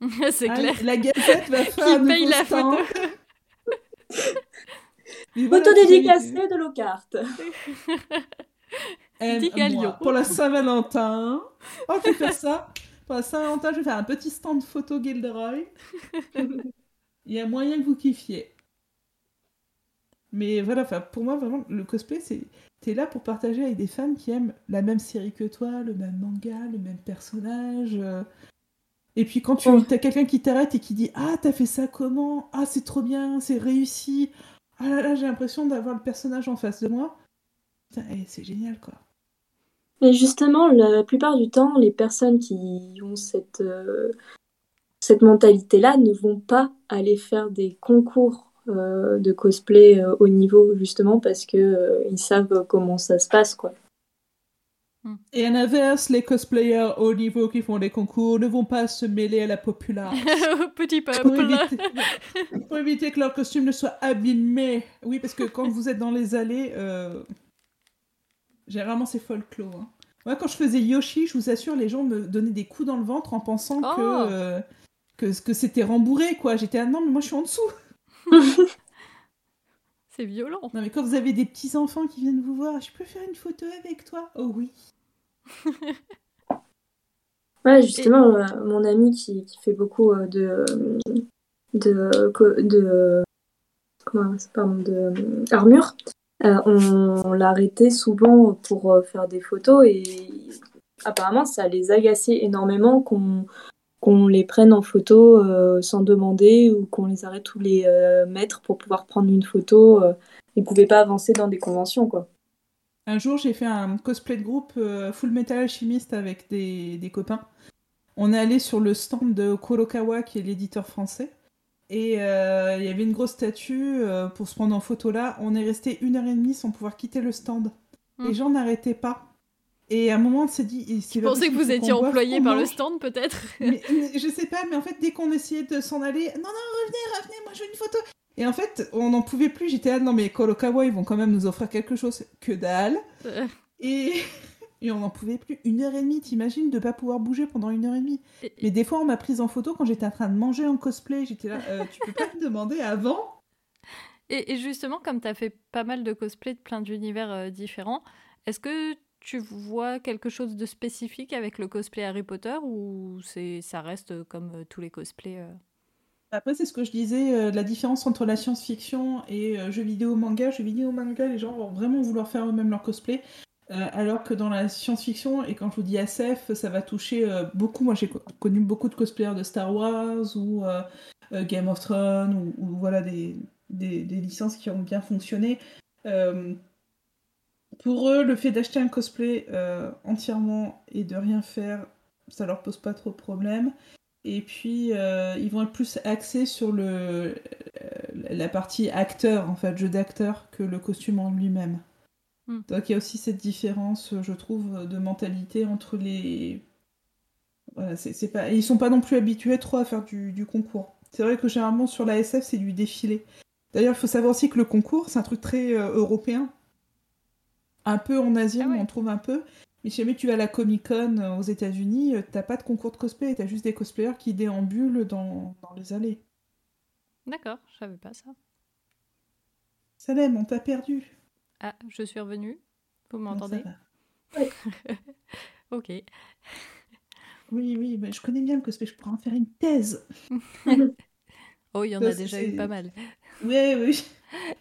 c'est ah, clair. La gazette va faire Qui paye la photo. photo dédicacée de Lockhart. Pour la Saint-Valentin. Oh, je vais faire ça. Pour la Saint-Valentin, je vais faire un petit stand photo Gilderoy. Il y a moyen que vous kiffiez. Mais voilà, pour moi, vraiment, le cosplay, c'est. T'es là pour partager avec des fans qui aiment la même série que toi, le même manga, le même personnage. Euh. Et puis quand tu as quelqu'un qui t'arrête et qui dit Ah, t'as fait ça comment? Ah, c'est trop bien, c'est réussi. Ah là là, j'ai l'impression d'avoir le personnage en face de moi. Eh, c'est génial, quoi. Mais justement, la plupart du temps, les personnes qui ont cette, euh, cette mentalité-là ne vont pas aller faire des concours de cosplay euh, au niveau justement parce que euh, ils savent comment ça se passe quoi. Hmm. Et à l'inverse, les cosplayers au niveau qui font des concours ne vont pas se mêler à la populace. Petit peuple. Pour éviter, que leur costume ne soit abîmé. Oui, parce que quand vous êtes dans les allées, généralement c'est folklore. Hein. Moi, quand je faisais Yoshi, je vous assure, les gens me donnaient des coups dans le ventre en pensant que, oh. que, que c'était rembourré, quoi. J'étais, ah non, mais moi je suis en dessous. c'est violent. Non, mais quand vous avez des petits enfants qui viennent vous voir, je peux faire une photo avec toi Oh oui. ouais, justement, euh, mon ami qui, qui, fait beaucoup euh, de. de. de. comment pardon, de. armure. Euh, on, l'arrêtait souvent pour faire des photos et apparemment ça les agaçait énormément qu'on qu'on les prenne en photo euh, sans demander ou qu'on les arrête tous les euh, mètres pour pouvoir prendre une photo. Euh, ils pouvaient pas avancer dans des conventions, quoi. Un jour, j'ai fait un cosplay de groupe Full Metal Alchimiste avec des, des, copains. On est allé sur le stand de Kurokawa, qui est l'éditeur français. Et il y avait une grosse statue pour se prendre en photo là. On est resté une heure et demie sans pouvoir quitter le stand. Les gens n'arrêtaient pas. Et à un moment, on s'est dit. Tu pensais que vous étiez employé par le stand, peut-être Je sais pas, mais en fait, dès qu'on essayait de s'en aller, non, non, revenez, revenez, moi je veux une photo. Et en fait, on n'en pouvait plus. J'étais là, non, mais Kolokawa, ils vont quand même nous offrir quelque chose. Que dalle. Euh. Et. Et on n'en pouvait plus. Une heure et demie, t'imagines de pas pouvoir bouger pendant une heure et demie. Mais des fois, on m'a prise en photo quand j'étais en train de manger en cosplay. J'étais là, euh, tu peux pas me demander avant et, justement, comme tu as fait pas mal de cosplay de plein d'univers euh, différents, est-ce que tu vois quelque chose de spécifique avec le cosplay Harry Potter ou c'est ça reste comme euh, tous les cosplays euh Après, c'est ce que je disais, euh, la différence entre la science-fiction et jeux vidéo manga. Jeux vidéo manga, les gens vont vraiment vouloir faire eux-mêmes leur cosplay. alors que dans la science-fiction, et quand je vous dis SF, ça va toucher beaucoup. Moi, j'ai connu beaucoup de cosplayers de Star Wars ou Game of Thrones ou, voilà des, licences qui ont bien fonctionné pour eux, le fait d'acheter un cosplay euh, entièrement et de rien faire, ça leur pose pas trop de problème. Et puis, euh, ils vont être plus axés sur le, euh, la partie acteur, en fait, jeu d'acteur, que le costume en lui-même. Hmm. Donc, il y a aussi cette différence, je trouve, de mentalité entre les. Voilà, c'est pas... ils sont pas non plus habitués trop à faire du, du concours. C'est vrai que généralement, sur la SF, c'est du défilé. D'ailleurs, il faut savoir aussi que le concours, c'est un truc très européen un peu en Asie, ah on en trouve un peu. Mais si jamais tu vas à la Comic Con euh, aux États-Unis, euh, t'as pas de concours de cosplay, t'as juste des cosplayers qui déambulent dans, dans les allées. D'accord, je savais pas ça. Salem, on t'a perdu. Ah, je suis revenue. Vous m'entendez Ok. Oui, oui, mais je connais bien le cosplay, je pourrais en faire une thèse. oh, il y en a déjà eu pas mal. Oui, oui.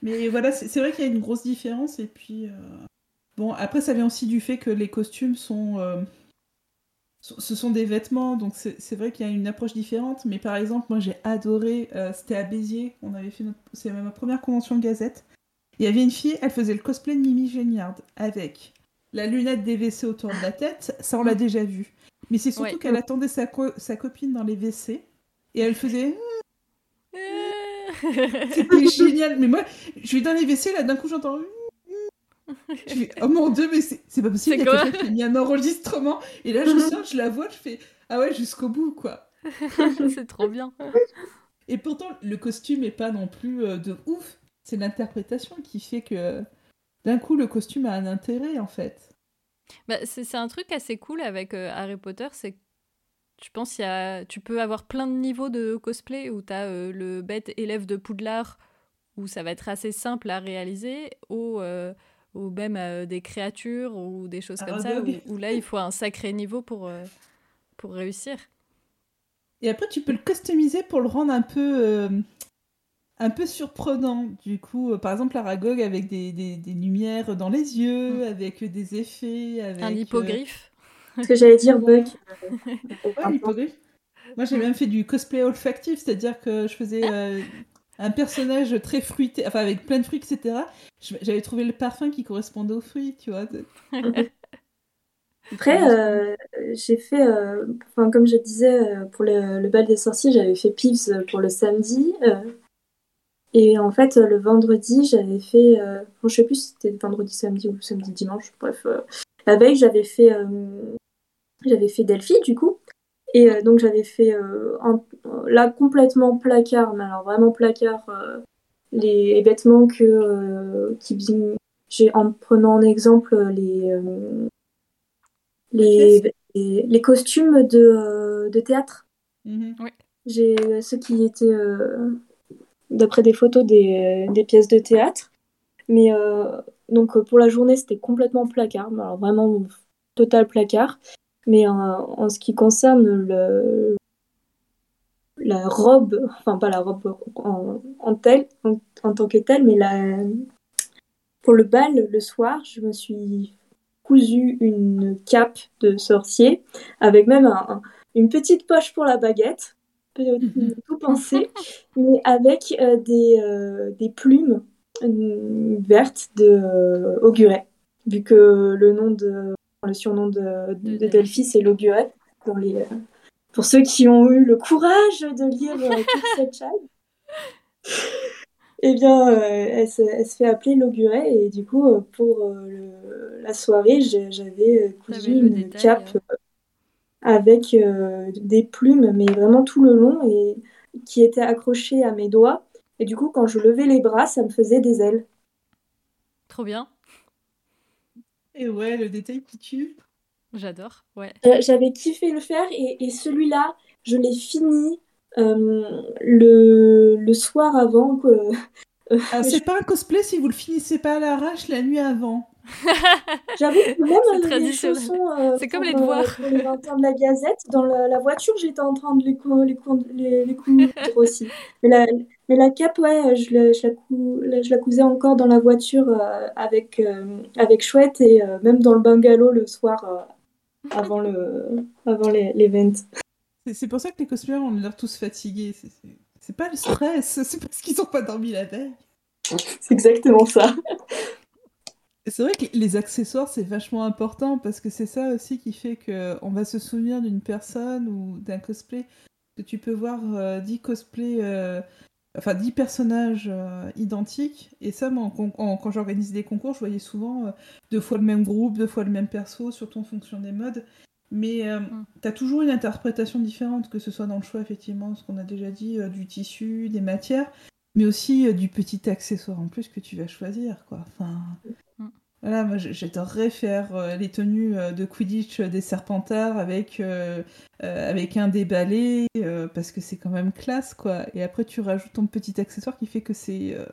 Mais voilà, c'est vrai qu'il y a une grosse différence. Et puis, euh, Bon, après, ça vient aussi du fait que les costumes sont. Euh, ce sont des vêtements, donc c'est vrai qu'il y a une approche différente. Mais par exemple, moi j'ai adoré. Euh, c'était à Béziers, on avait fait C'est ma première convention Gazette. Il y avait une fille, elle faisait le cosplay de Mimi Géniard avec la lunette des WC autour de la tête. Ça, on l'a déjà vu. Mais c'est surtout Ouais. qu'elle attendait sa, co- sa copine dans les WC et elle faisait. C'était génial. Mais moi, je vais dans les WC, là, d'un coup, j'entends. Je fais, oh mon dieu, mais c'est pas possible. Il y a qui mis un enregistrement. Et là, je sors, je la vois, je fais Ah ouais, jusqu'au bout, quoi. c'est trop bien. Et pourtant, le costume est pas non plus euh, de ouf. C'est l'interprétation qui fait que d'un coup, le costume a un intérêt, en fait. Bah, c'est un truc assez cool avec euh, Harry Potter, c'est que je pense y a, tu peux avoir plein de niveaux de cosplay où tu as le bête élève de Poudlard où ça va être assez simple à réaliser, euh, ou même euh, des créatures ou des choses comme ça, où, Aragog. où là il faut un sacré niveau pour, euh, pour réussir. Et après, tu peux le customiser pour le rendre un peu, euh, un peu surprenant. Du coup, euh, par exemple, Aragog avec des, des, des lumières dans les yeux, Mm. avec des effets, avec... un euh, hippogriffe. Ce que j'allais dire, Buck. Ouais, l'hippogriffe. Moi, j'ai même fait du cosplay olfactif, c'est-à-dire que je faisais euh, un personnage très fruité, enfin avec plein de fruits, etc. J'avais trouvé le parfum qui correspondait aux fruits, tu vois. Après, euh, j'ai fait, euh, comme je disais, euh, pour le, bal des sorciers, j'avais fait Pives pour le samedi. et en fait, le vendredi, j'avais fait, je sais plus si c'était vendredi, samedi ou samedi, dimanche, bref. la veille, j'avais fait Delphi, du coup. Et euh, donc, j'avais fait, euh, en- là, complètement placard, mais alors vraiment placard, euh, les vêtements que, euh, qui, j'ai, en prenant en exemple les, euh, les, les, les costumes de, euh, de théâtre. Mhm. J'ai euh, ceux qui étaient, euh, d'après des photos, des, des pièces de théâtre. Mais euh, donc euh, pour la journée, c'était complètement placard. Mais Alors vraiment total placard. Mais euh, en ce qui concerne le, la robe, enfin pas la robe en, en, tel, en, en tant que telle, mais la, pour le bal, le soir, je me suis cousu une cape de sorcier avec même un- un- une petite poche pour la baguette, Mhm. tout pensé, mais avec euh, des, euh, des plumes euh, vertes de Auguret, vu que le nom de le surnom de, de, de Delphi c'est les, euh, pour ceux qui ont eu le courage de lire euh, toute cette chaîne. Eh bien, euh, elle, se, elle se fait appeler l'Auguret et du coup, euh, pour euh, le- la soirée, j'avais cousu une détail, cape euh, avec des plumes, mais vraiment tout le long et qui était accrochée à mes doigts. Et du coup, quand je levais les bras, ça me faisait des ailes. Trop bien, Et ouais, le détail qui tue. j'adore. Ouais. Euh, J'avais kiffé le faire et, et celui-là, je l'ai fini euh, le, le soir avant que, Ah, c'est pas un cosplay si vous le finissez pas à l'arrache la nuit avant. J'avoue que même euh, les chaussons euh, C'est comme les devoirs. euh, pour les 20 ans de la Gazette, dans la, la voiture, j'étais en train de les, cou les, cou les, aussi. Mais la, mais la cape, ouais, je la, je la, cou la- je la cousais encore dans la voiture euh, avec, euh, avec Chouette et euh, même dans le bungalow le soir avant le avant l'event. C'est- C'est pour ça que les cosplayers ont l'air tous fatigués. C'est- pas le stress, c'est parce qu'ils ont pas dormi la veille. C'est exactement ça. C'est vrai que les accessoires, c'est vachement important parce que c'est ça aussi qui fait qu'on va se souvenir d'une personne ou d'un cosplay. Que tu peux voir euh, 10 cosplays, enfin 10 personnages euh, identiques. Et ça, moi, en con- en- quand j'organise des concours, je voyais souvent euh, deux fois le même groupe, deux fois le même perso, surtout en fonction des modes. Mais euh, Mm. t'as toujours une interprétation différente, que ce soit dans le choix, effectivement, ce qu'on a déjà dit, euh, du tissu, des matières, mais aussi du petit accessoire en plus que tu vas choisir, quoi. Enfin. Voilà, moi j'adorerais faire euh, les tenues euh, de Quidditch euh, des Serpentards avec, euh, euh, avec un des balais, euh, parce que c'est quand même classe, quoi. Et après, tu rajoutes ton petit accessoire qui fait que c'est. euh,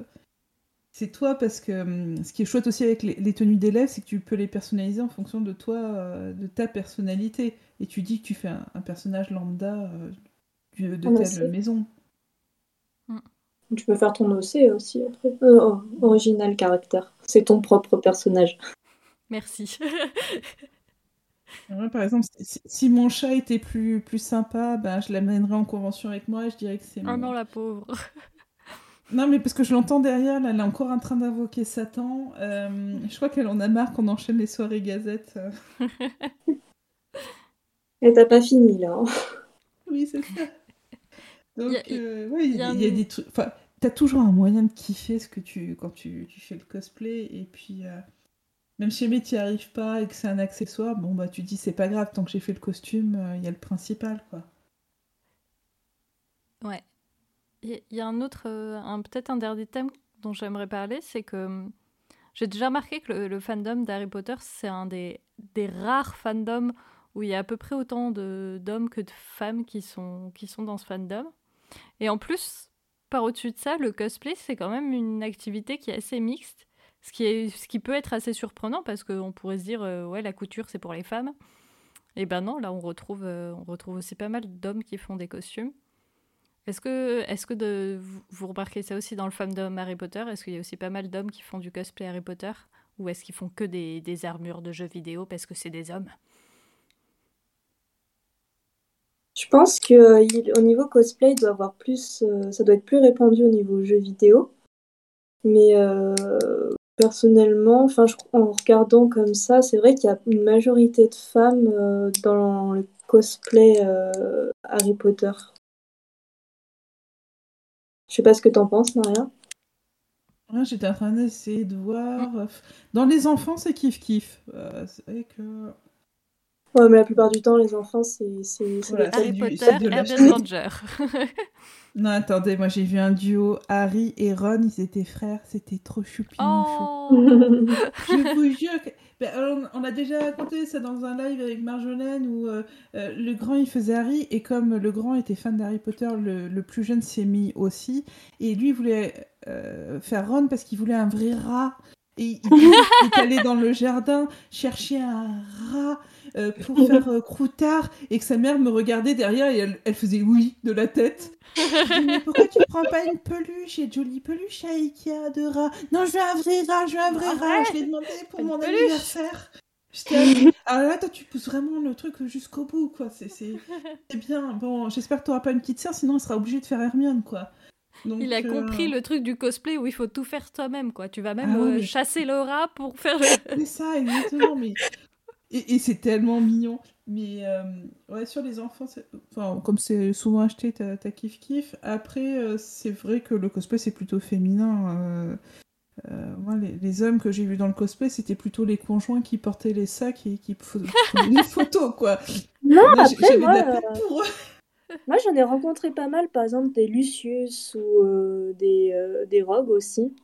c'est toi, parce que hum, ce qui est chouette aussi avec les, les tenues d'élèves, c'est que tu peux les personnaliser en fonction de toi, euh, de ta personnalité. Et tu dis que tu fais un, un personnage lambda euh, de telle maison. Tu peux faire ton OC aussi après. Euh, oh, original caractère. C'est ton propre personnage. Merci. Ouais, par exemple, si, si- mon chat était plus, plus sympa, ben, je l'amènerais en convention avec moi et je dirais que c'est oh mon- non, la pauvre. Non, mais parce que je l'entends derrière, là, elle est encore en train d'invoquer Satan. Euh, je crois qu'elle en a marre qu'on enchaîne les soirées gazettes. Et t'as pas fini là. hein. Oui, c'est ça. Donc, Il y a- euh, ouais, y, y y des trucs. Enfin, t'as toujours un moyen de kiffer ce que tu quand tu, tu fais le cosplay et puis euh, même si jamais t'y arrives pas et que c'est un accessoire, bon bah tu dis c'est pas grave tant que j'ai fait le costume, euh, il y a le principal quoi. Ouais. Il y, a un autre, euh, un, peut-être un dernier thème dont j'aimerais parler, c'est que hum, j'ai déjà remarqué que le, le fandom d'Harry Potter, c'est un des, des rares fandoms où il y a à peu près autant de- d'hommes que de femmes qui sont, qui sont dans ce fandom. Et en plus, par au-dessus de ça, le cosplay, c'est quand même une activité qui est assez mixte, ce qui, est, peut être assez surprenant parce qu'on pourrait se dire, euh, ouais, la couture, c'est pour les femmes. Et ben non, là, on retrouve, euh, on retrouve aussi pas mal d'hommes qui font des costumes. Est-ce que, est-ce que vous, remarquez ça aussi dans le fandom Harry Potter? Est-ce qu'il y a aussi pas mal d'hommes qui font du cosplay Harry Potter? Ou est-ce qu'ils font que des armures de jeux vidéo parce que c'est des hommes? Je pense que au niveau cosplay, il doit avoir plus, euh, ça doit être plus répandu au niveau jeux vidéo. Mais euh, personnellement, en regardant comme ça, c'est vrai qu'il y a une majorité de femmes euh, dans le cosplay Harry Potter. Je sais pas ce que t'en penses, Maria. Ouais, J'étais en train d'essayer de voir. Dans les enfants, c'est kiff kiff. C'est vrai que. Ouais, mais la plupart du temps, les enfants, c'est c'est c'est Voilà. Harry Potter, Hermione. Granger. Non, attendez, moi j'ai vu un duo Harry et Ron, ils étaient frères, c'était trop choupi. oh Je vous jure que... Ben, on a déjà raconté ça dans un live avec Marjolaine où euh, euh, le grand il faisait Harry et comme le grand était fan d'Harry Potter, le, le plus jeune s'y est mis aussi. Et lui il voulait euh, faire Ron parce qu'il voulait un vrai rat. Et il, est allé dans le jardin chercher un rat euh, pour faire euh, croutard et que sa mère me regardait derrière et elle, elle faisait oui de la tête. Je dis, mais pourquoi tu prends pas une peluche et jolie peluche à Ikea de rat? Non, je veux un vrai rat, je veux un vrai rat. Je l'ai demandé pour mon peluche. anniversaire. J'étais là, Alors là, toi, tu pousses vraiment le truc jusqu'au bout, quoi. C'est bien. Bon, j'espère que t'auras pas une petite sœur, sinon elle sera obligée de faire Hermione, quoi. Donc, Il a euh, compris le truc du cosplay où il faut tout faire toi-même, quoi. Tu vas même Ah ouais, euh, mais- chasser le rat pour faire le... C'est ça, exactement. mais... Et, et c'est tellement mignon. Mais euh, ouais, sur les enfants, enfin, comme c'est souvent acheté, t'as kiff kiff. Après, euh, c'est vrai que le cosplay, c'est plutôt féminin. euh, euh, moi, les, les hommes que j'ai vus dans le cosplay, c'était plutôt les conjoints qui portaient les sacs et qui f- prenaient des photos, quoi. Non, j'avais moi, de la peine pour eux. Moi, j'en ai rencontré pas mal, par exemple des Lucius ou euh, des, euh, des rogues aussi.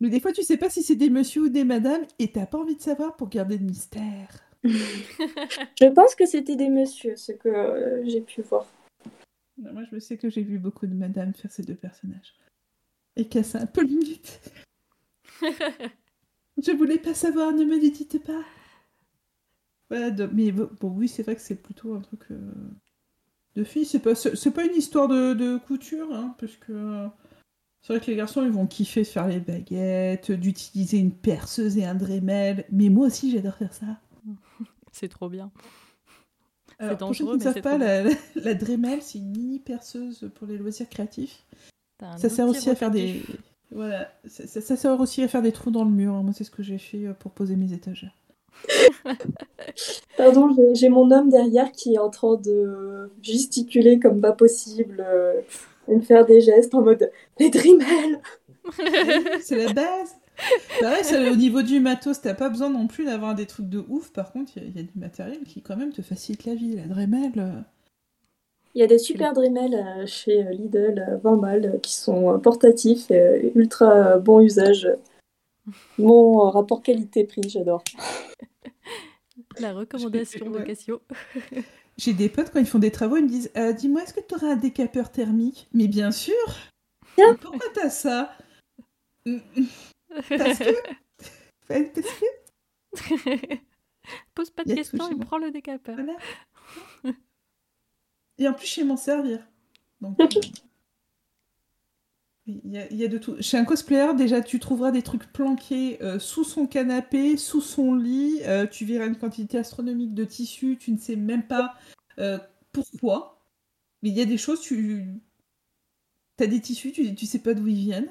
Mais des fois, tu sais pas si c'est des messieurs ou des madames et t'as pas envie de savoir pour garder le mystère. Je pense que c'était des messieurs, ce que euh, j'ai pu voir. Moi, je sais que j'ai vu beaucoup de madames faire ces deux personnages. Et casser un peu le mythe. Je voulais pas savoir, ne me le dites pas. Voilà, mais bon, bon, oui, c'est vrai que c'est plutôt un truc euh, de filles. C'est pas, c'est pas une histoire de, de couture, hein, parce que euh, c'est vrai que les garçons, ils vont kiffer de faire les baguettes, d'utiliser une perceuse et un Dremel. Mais moi aussi, j'adore faire ça. C'est trop bien. Alors, pour ceux qui ne savent pas, la, la, la Dremel, c'est une mini perceuse pour les loisirs créatifs. Ça sert aussi à faire des. Voilà, ça, ça- ça sert aussi à faire des trous dans le mur. Moi, c'est ce que j'ai fait euh, pour poser mes étagères. Pardon, j'ai- mon homme derrière qui est en train de gesticuler comme pas possible euh, et me faire des gestes en mode les Dreamel c'est la base. Pareil, ça, au niveau du matos, t'as pas besoin non plus d'avoir des trucs de ouf. Par contre, il y, a- il y a du matériel qui, quand même, te facilite la vie. La Dremel. euh, Il y a des super Dremel euh, chez Lidl, euh, 20 balles, euh, qui sont portatifs et ultra bon usage. Mon euh, rapport qualité-prix, j'adore. La recommandation de. Cassio. J'ai des potes, quand ils font des travaux, ils me disent Euh, Dis-moi, est-ce que tu auras un décapeur thermique? Mais bien sûr. Pourquoi t'as ça? Parce que. Parce que. Pose pas de questions, il prend le décapeur. Voilà. Et en plus, je sais m'en servir. Donc, euh, il y, a, il y a de tout. Chez un cosplayer, déjà, tu trouveras des trucs planqués euh, sous son canapé, sous son lit. euh, tu verras une quantité astronomique de tissus. Tu ne sais même pas euh, pourquoi. Mais il y a des choses, tu. T'as des tissus, tu, tu sais pas d'où ils viennent.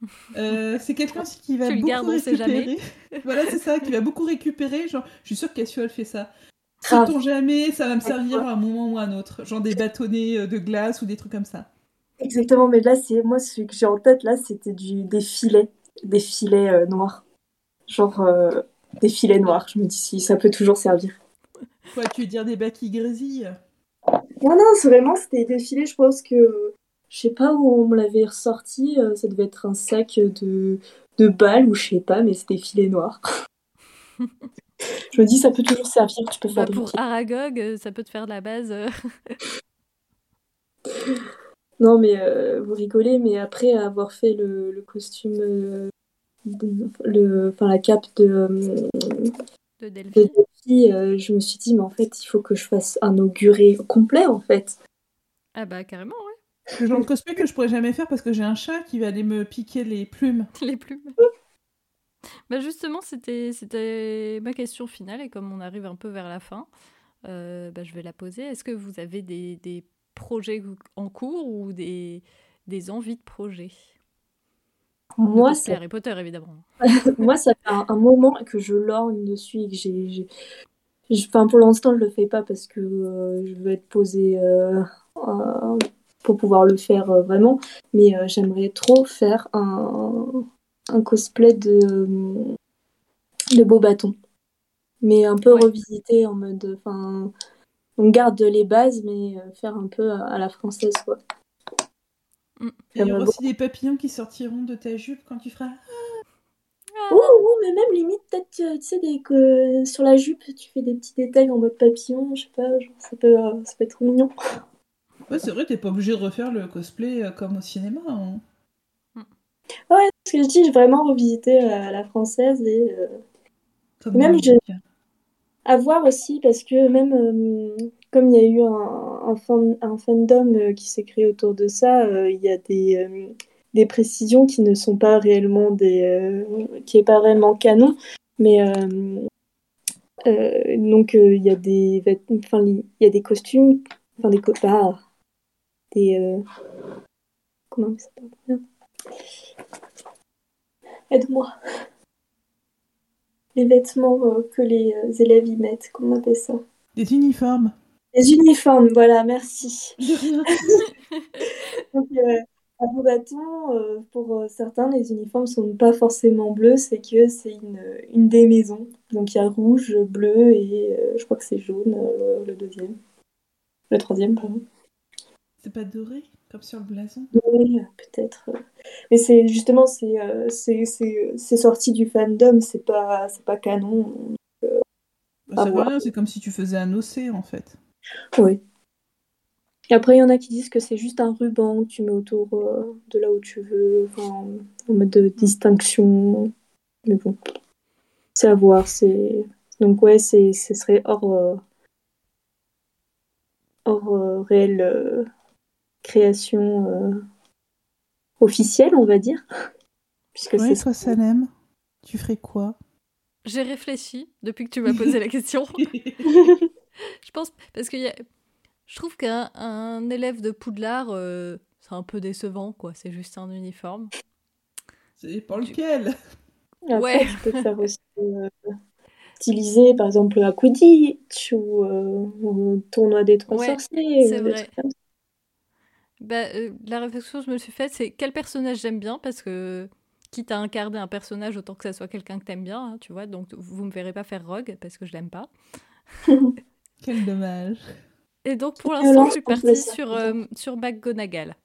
Euh, c'est quelqu'un aussi qui va Tu beaucoup gardes, récupérer. voilà, c'est ça, qui va beaucoup récupérer. Genre, je suis sûre qu'Assio, elle fait ça. Grave. Sait-on jamais, ça va me servir à un moment ou à un autre. Genre des bâtonnets de glace ou des trucs comme ça. Exactement, mais là, c'est moi, celui que j'ai en tête, là, c'était du des filets, des filets euh, noirs. Genre euh, des filets noirs. Je me dis si ça peut toujours servir. Quoi, tu veux dire des baquilles grésillent? Non, non, c'est vraiment, c'était des filets, je pense que. Je sais pas où on me l'avait ressorti, euh, ça devait être un sac de, de balles ou je sais pas, mais c'était filets noirs. je me dis, ça peut toujours servir, tu peux Bah, faire pour Aragog, ça peut te faire de la base. Non, mais euh, vous rigolez, mais après avoir fait le, le costume, euh, de- le, enfin la cape de, euh, de de Delphi. Delphi, euh, je me suis dit, mais en fait, il faut que je fasse un auguré complet, en fait. Ah bah carrément, ouais. Le genre de cosplay que je pourrais jamais faire parce que j'ai un chat qui va aller me piquer les plumes. Les plumes. Bah justement, c'était c'était ma question finale et comme on arrive un peu vers la fin, euh, bah, je vais la poser. Est-ce que vous avez des, des projets en cours ou des, des envies de projets Moi, ça, Harry Potter, évidemment. moi, ça fait un, un moment que je lorgne dessus et que j'ai, enfin, pour l'instant, je le fais pas parce que euh, je veux être posée euh, euh, pour pouvoir le faire vraiment, mais j'aimerais trop faire un, un cosplay de, de beau bâton, mais un peu Ouais. revisité en mode, enfin, on garde les bases, mais euh, faire un peu à, à la française, quoi. Mm. Il y aura aussi des papillons qui sortiront de ta jupe quand tu feras. Ouh, ouh, mais même limite, peut-être, euh, tu sais, des, que sur la jupe, tu fais des petits détails en mode papillon, je sais pas, genre, ça peut, euh, ça peut être mignon. Ouais, c'est vrai, t'es pas obligé de refaire le cosplay euh, comme au cinéma. hein. Ouais, ce que je dis, j'ai vraiment revisité euh, la française et euh, Comme Même bouquin. À voir aussi, parce que même euh, comme il y a eu un, un, fan- un fandom euh, qui s'est créé autour de ça, euh, il y a des, précisions qui ne sont pas réellement des, qui est pas réellement canon, mais donc il y a des enfin il y a des costumes, enfin des co- ah, des comment ça s'appelle. Aide-moi. Les vêtements euh, que les euh, élèves y mettent, comment on appelle ça? Des uniformes. Les uniformes, voilà, merci. De rien. Donc, euh, à bâton, pour certains, les uniformes sont pas forcément bleus, c'est que c'est une, une des maisons. Donc il y a rouge, bleu et je crois que c'est jaune, le deuxième. Le troisième, pardon. C'est pas doré, comme sur le blason. Oui, euh, peut-être. euh. Mais c'est justement, c'est euh, c'est c'est- c'est sorti du fandom, c'est pas, c'est pas canon. Bah, À ça veut voir. rien, c'est comme si tu faisais un OC en fait. Oui. Après, il y en a qui disent que c'est juste un ruban que tu mets autour euh, de là où tu veux, enfin, en mode de distinction. Mais bon, c'est à voir. C'est... Donc, ouais, c'est, ce serait hors, euh, hors euh, euh, création euh, officielle, on va dire. Puisque Ouais, c'est toi, Salem, tu ferais quoi? J'ai réfléchi depuis que tu m'as posé la question. Je pense parce que y a- je trouve qu'un un élève de Poudlard, euh, c'est un peu décevant, quoi. C'est juste un uniforme. C'est pas lequel? Après, Ouais. tu peux faire aussi euh, styliser, par exemple, à Quidditch ou euh, au tournoi des trois Ouais, sorciers. c'est ou des vrai. trucs comme ça. Bah, euh, la réflexion que je me suis faite, c'est quel personnage j'aime bien parce que quitte à incarner un personnage, autant que ça soit quelqu'un que t'aimes bien, hein, tu vois. Donc vous me verrez pas faire Rogue parce que je l'aime pas. Quel dommage. Et donc pour l'instant, je suis partie sur euh, sur McGonagall.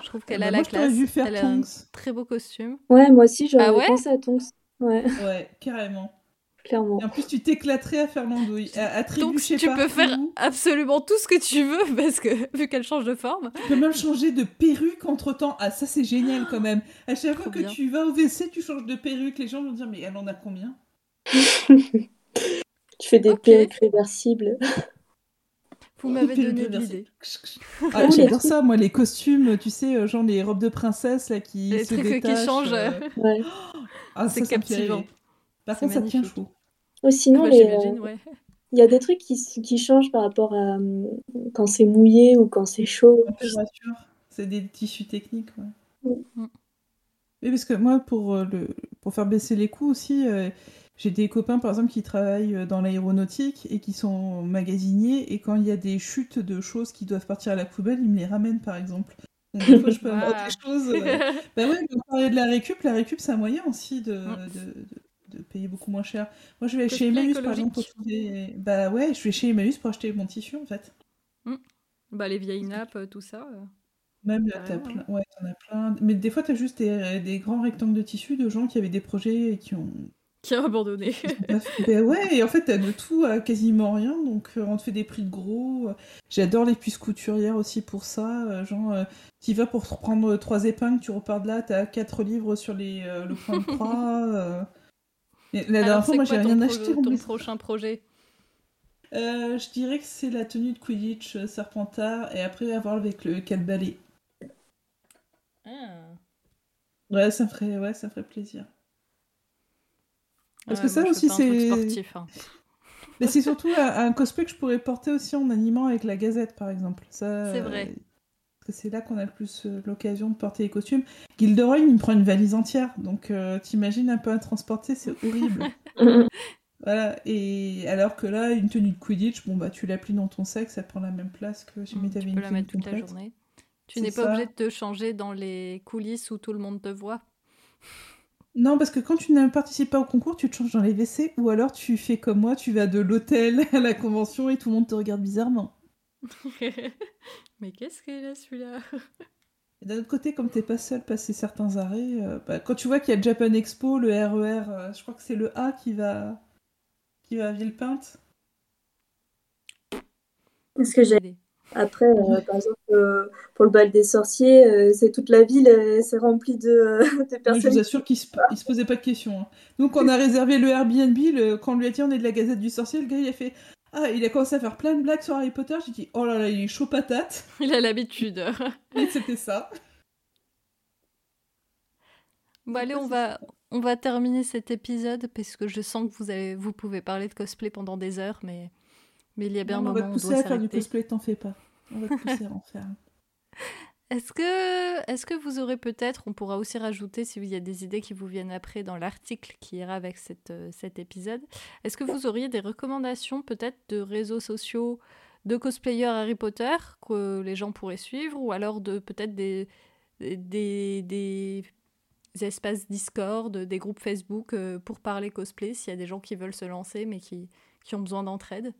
Je trouve qu'elle Bah, a moi, la classe, vu faire elle a un Tonks. très beau costume. Ouais, moi aussi, j'aurais Ah ouais? pensé à Tonks. Ouais, Ouais, carrément. Clairement. Et en plus, tu t'éclaterais à faire l'andouille. À, à Donc tu peux faire absolument tout ce que tu veux parce que vu qu'elle change de forme. Tu peux même changer de perruque entre temps. Ah, ça, c'est génial quand même. À chaque Trop fois que bien. tu vas au WC, tu changes de perruque. Les gens vont dire, mais elle en a combien? Tu fais des perruques réversibles. Vous m'avez donné l'idée. Ah, J'adore ça, moi, les costumes, tu sais, euh, genre les robes de princesse là qui Les se trucs qui changent. euh. Ouais. Ah, C'est captivant. Par contre, ça tient chaud. Ou sinon, Bah, les, J'imagine, euh, ouais. il y a des trucs qui, qui changent par rapport à euh, quand c'est mouillé ou quand c'est chaud. C'est des tissus techniques, ouais. Mm. Oui, parce que moi, pour, euh, le... pour faire baisser les coûts aussi, euh, j'ai des copains, par exemple, qui travaillent dans l'aéronautique et qui sont magasiniers, et quand il y a des chutes de choses qui doivent partir à la poubelle, ils me les ramènent, par exemple. Donc, des fois, je peux avoir Ah. des choses... euh, Bah ouais, on parlait de la récup, la récup, c'est un moyen aussi de... Mm. de- de- de payer beaucoup moins cher. Moi, je vais Cosplay chez Emmaüs, par exemple, pour trouver... Bah ouais, je vais chez Emmaüs pour acheter mon tissu, en fait. Bah, les vieilles nappes, euh, tout ça. euh. Même là, t'as plein... Ouais, t'en as plein. Mais des fois, t'as juste des, des grands rectangles de tissu de gens qui avaient des projets et qui ont... Qui a abandonné. ben ouais, et en fait, t'as de tout à quasiment rien, donc euh, on te fait des prix de gros. euh. J'adore les puces couturières aussi pour ça. euh, genre, euh, tu vas pour prendre trois épingles, tu repars de là, t'as quatre livres sur les, euh, le point de croix. Et la dernière fois, moi, j'ai rien acheté. ton prochain projet Euh, je dirais que c'est la tenue de Quidditch euh, Serpentard, et après, à voir avec le balai. Ah. Ouais, ça ferait, ouais, ça ferait plaisir. Parce Ouais, que ça moi, aussi, c'est- sportif. hein. Mais c'est surtout un, un cosplay que je pourrais porter aussi en animant avec la Gazette, par exemple. Ça, C'est vrai. Que c'est là qu'on a le plus euh, l'occasion de porter les costumes. Gilderoy, il me prend une valise entière. Donc, euh, t'imagines un peu à transporter, c'est horrible. voilà. Et alors que là, une tenue de Quidditch, bon, bah, tu la plies dans ton sac, ça prend la même place que si Mm, t'avais tu une peux la mettre toute la journée. Tu n'es pas obligé de te changer dans les coulisses où tout le monde te voit. Non, parce que quand tu ne participes pas au concours, tu te changes dans les WC ou alors tu fais comme moi, tu vas de l'hôtel à la convention et tout le monde te regarde bizarrement. Mais qu'est-ce qu'il a celui-là d'un autre côté, comme t'es pas seul passer certains arrêts, euh, bah, quand tu vois qu'il y a le Japan Expo, le RER, euh, je crois que c'est le A qui va qui va à Villepinte. Parce que j'ai après, euh, par exemple, euh, pour le bal des sorciers, euh, c'est toute la ville, euh, c'est rempli de, euh, de Moi, je personnes. vous assure qu'il se, il se posait pas de questions. hein. Nous, quand on a réservé le Airbnb, le- quand on lui a dit on est de la Gazette du Sorcier, le gars il a fait ah, il a commencé à faire plein de blagues sur Harry Potter. J'ai dit oh là là, il est chaud patate. Il a l'habitude. Et c'était ça. Bon, allez, on va, on va terminer cet épisode parce que je sens que vous, avez, vous pouvez parler de cosplay pendant des heures, mais, mais il y a bien Non, un on va moment te où on pousser doit à faire du cosplay, t'en fais pas. On va te pousser à en faire. Est-ce que, vous aurez peut-être, on pourra aussi rajouter s'il y a des idées qui vous viennent après dans l'article qui ira avec euh, cet épisode, est-ce que vous auriez des recommandations peut-être de réseaux sociaux de cosplayers Harry Potter que les gens pourraient suivre ou alors de peut-être des, des, des espaces Discord, des groupes Facebook euh, pour parler cosplay s'il y a des gens qui veulent se lancer mais qui, qui ont besoin d'entraide?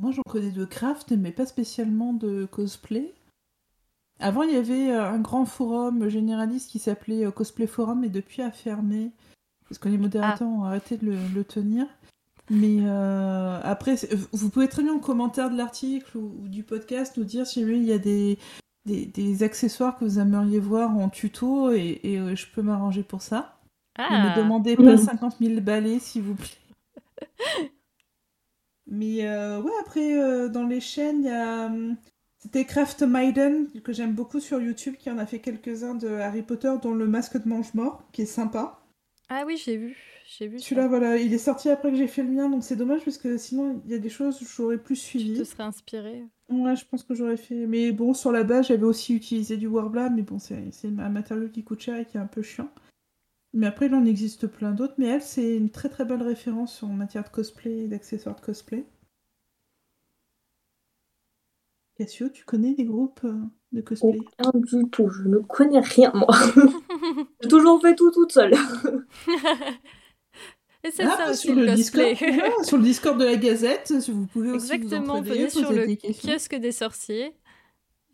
Moi, j'en connais de craft, mais pas spécialement de cosplay. Avant, il y avait euh, un grand forum généraliste qui s'appelait euh, Cosplay Forum, et depuis a fermé, parce que les modérateurs ont arrêté de le, le tenir. Mais euh, après, vous pouvez très bien en commentaire de l'article ou, ou du podcast nous dire si il y a des, des, des accessoires que vous aimeriez voir en tuto, et, et, euh, je peux m'arranger pour ça. Ne me demandez pas Mhm. 50 000 balais, s'il vous plaît. Mais euh, ouais, après, euh, dans les chaînes, il y a. C'était Craft Maiden, que j'aime beaucoup sur YouTube, qui en a fait quelques-uns de Harry Potter, dont le masque de mange-mort, qui est sympa. Ah oui, j'ai vu. J'ai vu. Celui-là, voilà, il est sorti après que j'ai fait le mien, donc c'est dommage, parce que sinon, il y a des choses que j'aurais plus Tu suivi. te serais inspiré. Ouais, je pense que j'aurais fait. Mais bon, sur la base, j'avais aussi utilisé du Warbler, mais bon, c'est c'est un matériau qui coûte cher et qui est un peu chiant. Mais après, il en existe plein d'autres. Mais elle, c'est une très très belle référence en matière de cosplay et d'accessoires de cosplay. Cassio, tu connais des groupes euh, de cosplay? Aucun du tout, je ne connais rien, moi. J'ai toujours fait tout toute seule. Et c'est Ah, ça aussi sur le. Discord, voilà, sur le Discord de la Gazette, si vous pouvez aussi Exactement, vous venez sur le des kiosque des sorciers.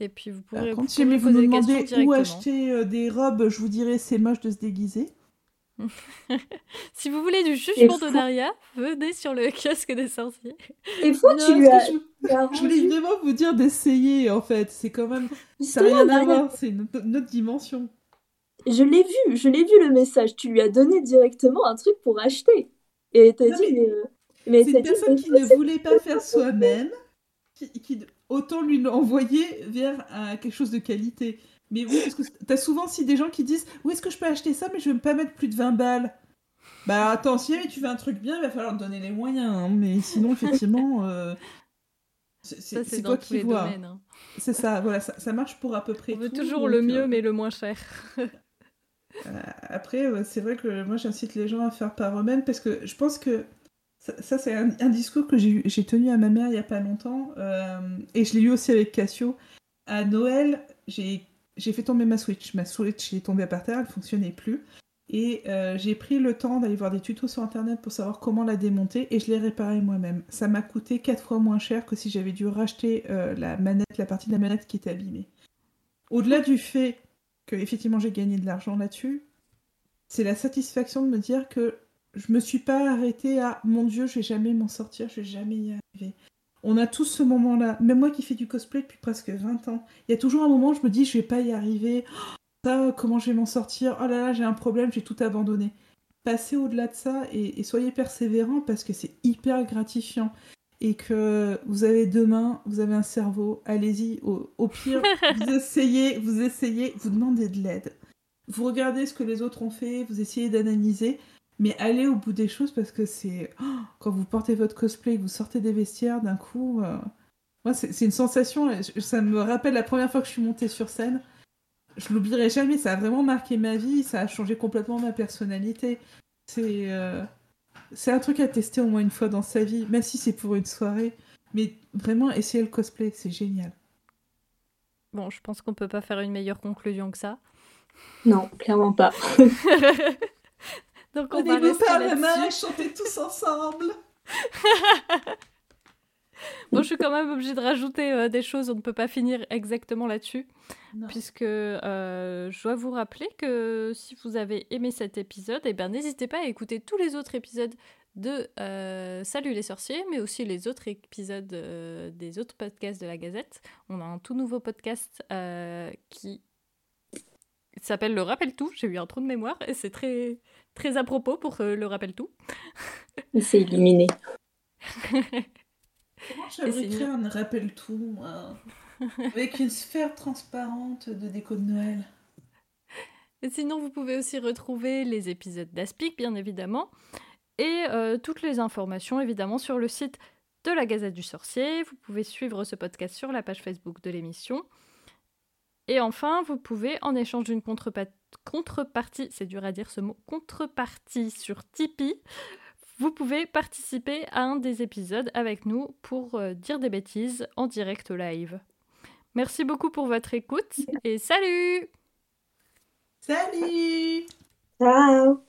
Et puis vous Par pourrez, contre, vous si jamais vous des demandez questions où acheter euh, des robes, je vous dirais c'est moche de se déguiser. Si vous voulez du jugement fou- de Daria, venez sur le kiosque des sorciers. Et fois, Non, tu lui as, je- voulais vraiment vous dire d'essayer en fait, c'est quand même. Ça n'a rien à voir, c'est une, autre- une autre dimension. Je l'ai vu, je l'ai vu le message. Tu lui as donné directement un truc pour acheter. Et t'as dit, mais C'est une dit, personne qui ne voulait pas faire soi-même, qui, qui- autant lui l'envoyer vers quelque chose de qualité. Mais oui, parce que t'as souvent si des gens qui disent Où est-ce que je peux acheter ça, mais je vais pas mettre plus de 20 balles. Bah attends, si jamais tu veux un truc bien, il va falloir te donner les moyens. hein, mais sinon, effectivement. euh, c'est toi qui vois. Hein. C'est ça, voilà, ça, marche pour à peu près On veut toujours le mieux, mais le moins cher. après, c'est vrai que moi, j'incite les gens à faire par eux-mêmes parce que je pense que ça, c'est un, discours que j'ai tenu à ma mère il n'y a pas longtemps et je l'ai eu aussi avec Cassio. À Noël, j'ai fait tomber ma Switch. Ma Switch est tombée par terre, elle fonctionnait plus. Et euh, j'ai pris le temps d'aller voir des tutos sur internet pour savoir comment la démonter et je l'ai réparée moi-même. Ça m'a coûté 4 fois moins cher que si j'avais dû racheter euh, la manette, la partie de la manette qui était abîmée. Au-delà du fait que effectivement j'ai gagné de l'argent là-dessus, c'est la satisfaction de me dire que je me suis pas arrêtée à mon dieu, je vais jamais m'en sortir, je vais jamais y arriver. On a tous ce moment-là. Même moi qui fais du cosplay depuis presque 20 ans, il y a toujours un moment où je me dis je vais pas y arriver comment je vais m'en sortir? Oh là là, j'ai un problème, j'ai tout abandonné. Passez au-delà de ça et, soyez persévérant parce que c'est hyper gratifiant. Et que vous avez deux mains, vous avez un cerveau, allez-y. Au, pire, vous essayez, vous essayez, vous demandez de l'aide. Vous regardez ce que les autres ont fait, vous essayez d'analyser, mais allez au bout des choses parce que c'est. Oh, quand vous portez votre cosplay, que vous sortez des vestiaires, d'un coup. Euh, moi, c'est une sensation. Ça me rappelle la première fois que je suis montée sur scène je l'oublierai jamais, ça a vraiment marqué ma vie, ça a changé complètement ma personnalité. C'est euh, c'est un truc à tester au moins une fois dans sa vie, même si c'est pour une soirée. Mais vraiment, essayer le cosplay, c'est génial. Bon, je pense qu'on peut pas faire une meilleure conclusion que ça. Non, clairement pas. Donc on, va rester là-dessus. chanter tous ensemble. bon, je suis quand même obligée de rajouter euh, des choses, on ne peut pas finir exactement là-dessus. Puisque euh, je dois vous rappeler que si vous avez aimé cet épisode, eh ben, n'hésitez pas à écouter tous les autres épisodes de euh, Salut les sorciers, mais aussi les autres épisodes des autres podcasts de la Gazette. On a un tout nouveau podcast qui s'appelle Le Rappel Tout. J'ai eu un trou de mémoire et c'est très, très à propos pour le Rappel Tout. C'est illuminé. Comment j'aimerais un rappel tout Avec une sphère transparente de déco de Noël. Et sinon, vous pouvez aussi retrouver les épisodes d'Aspic, bien évidemment, et euh, toutes les informations, évidemment, sur le site de la Gazette du Sorcier. Vous pouvez suivre ce podcast sur la page Facebook de l'émission. Et enfin, vous pouvez, en échange d'une contrepartie, c'est dur à dire ce mot, contrepartie sur Tipeee, vous pouvez participer à un des épisodes avec nous pour euh, dire des bêtises en direct live. Merci beaucoup pour votre écoute et salut! Salut! Ciao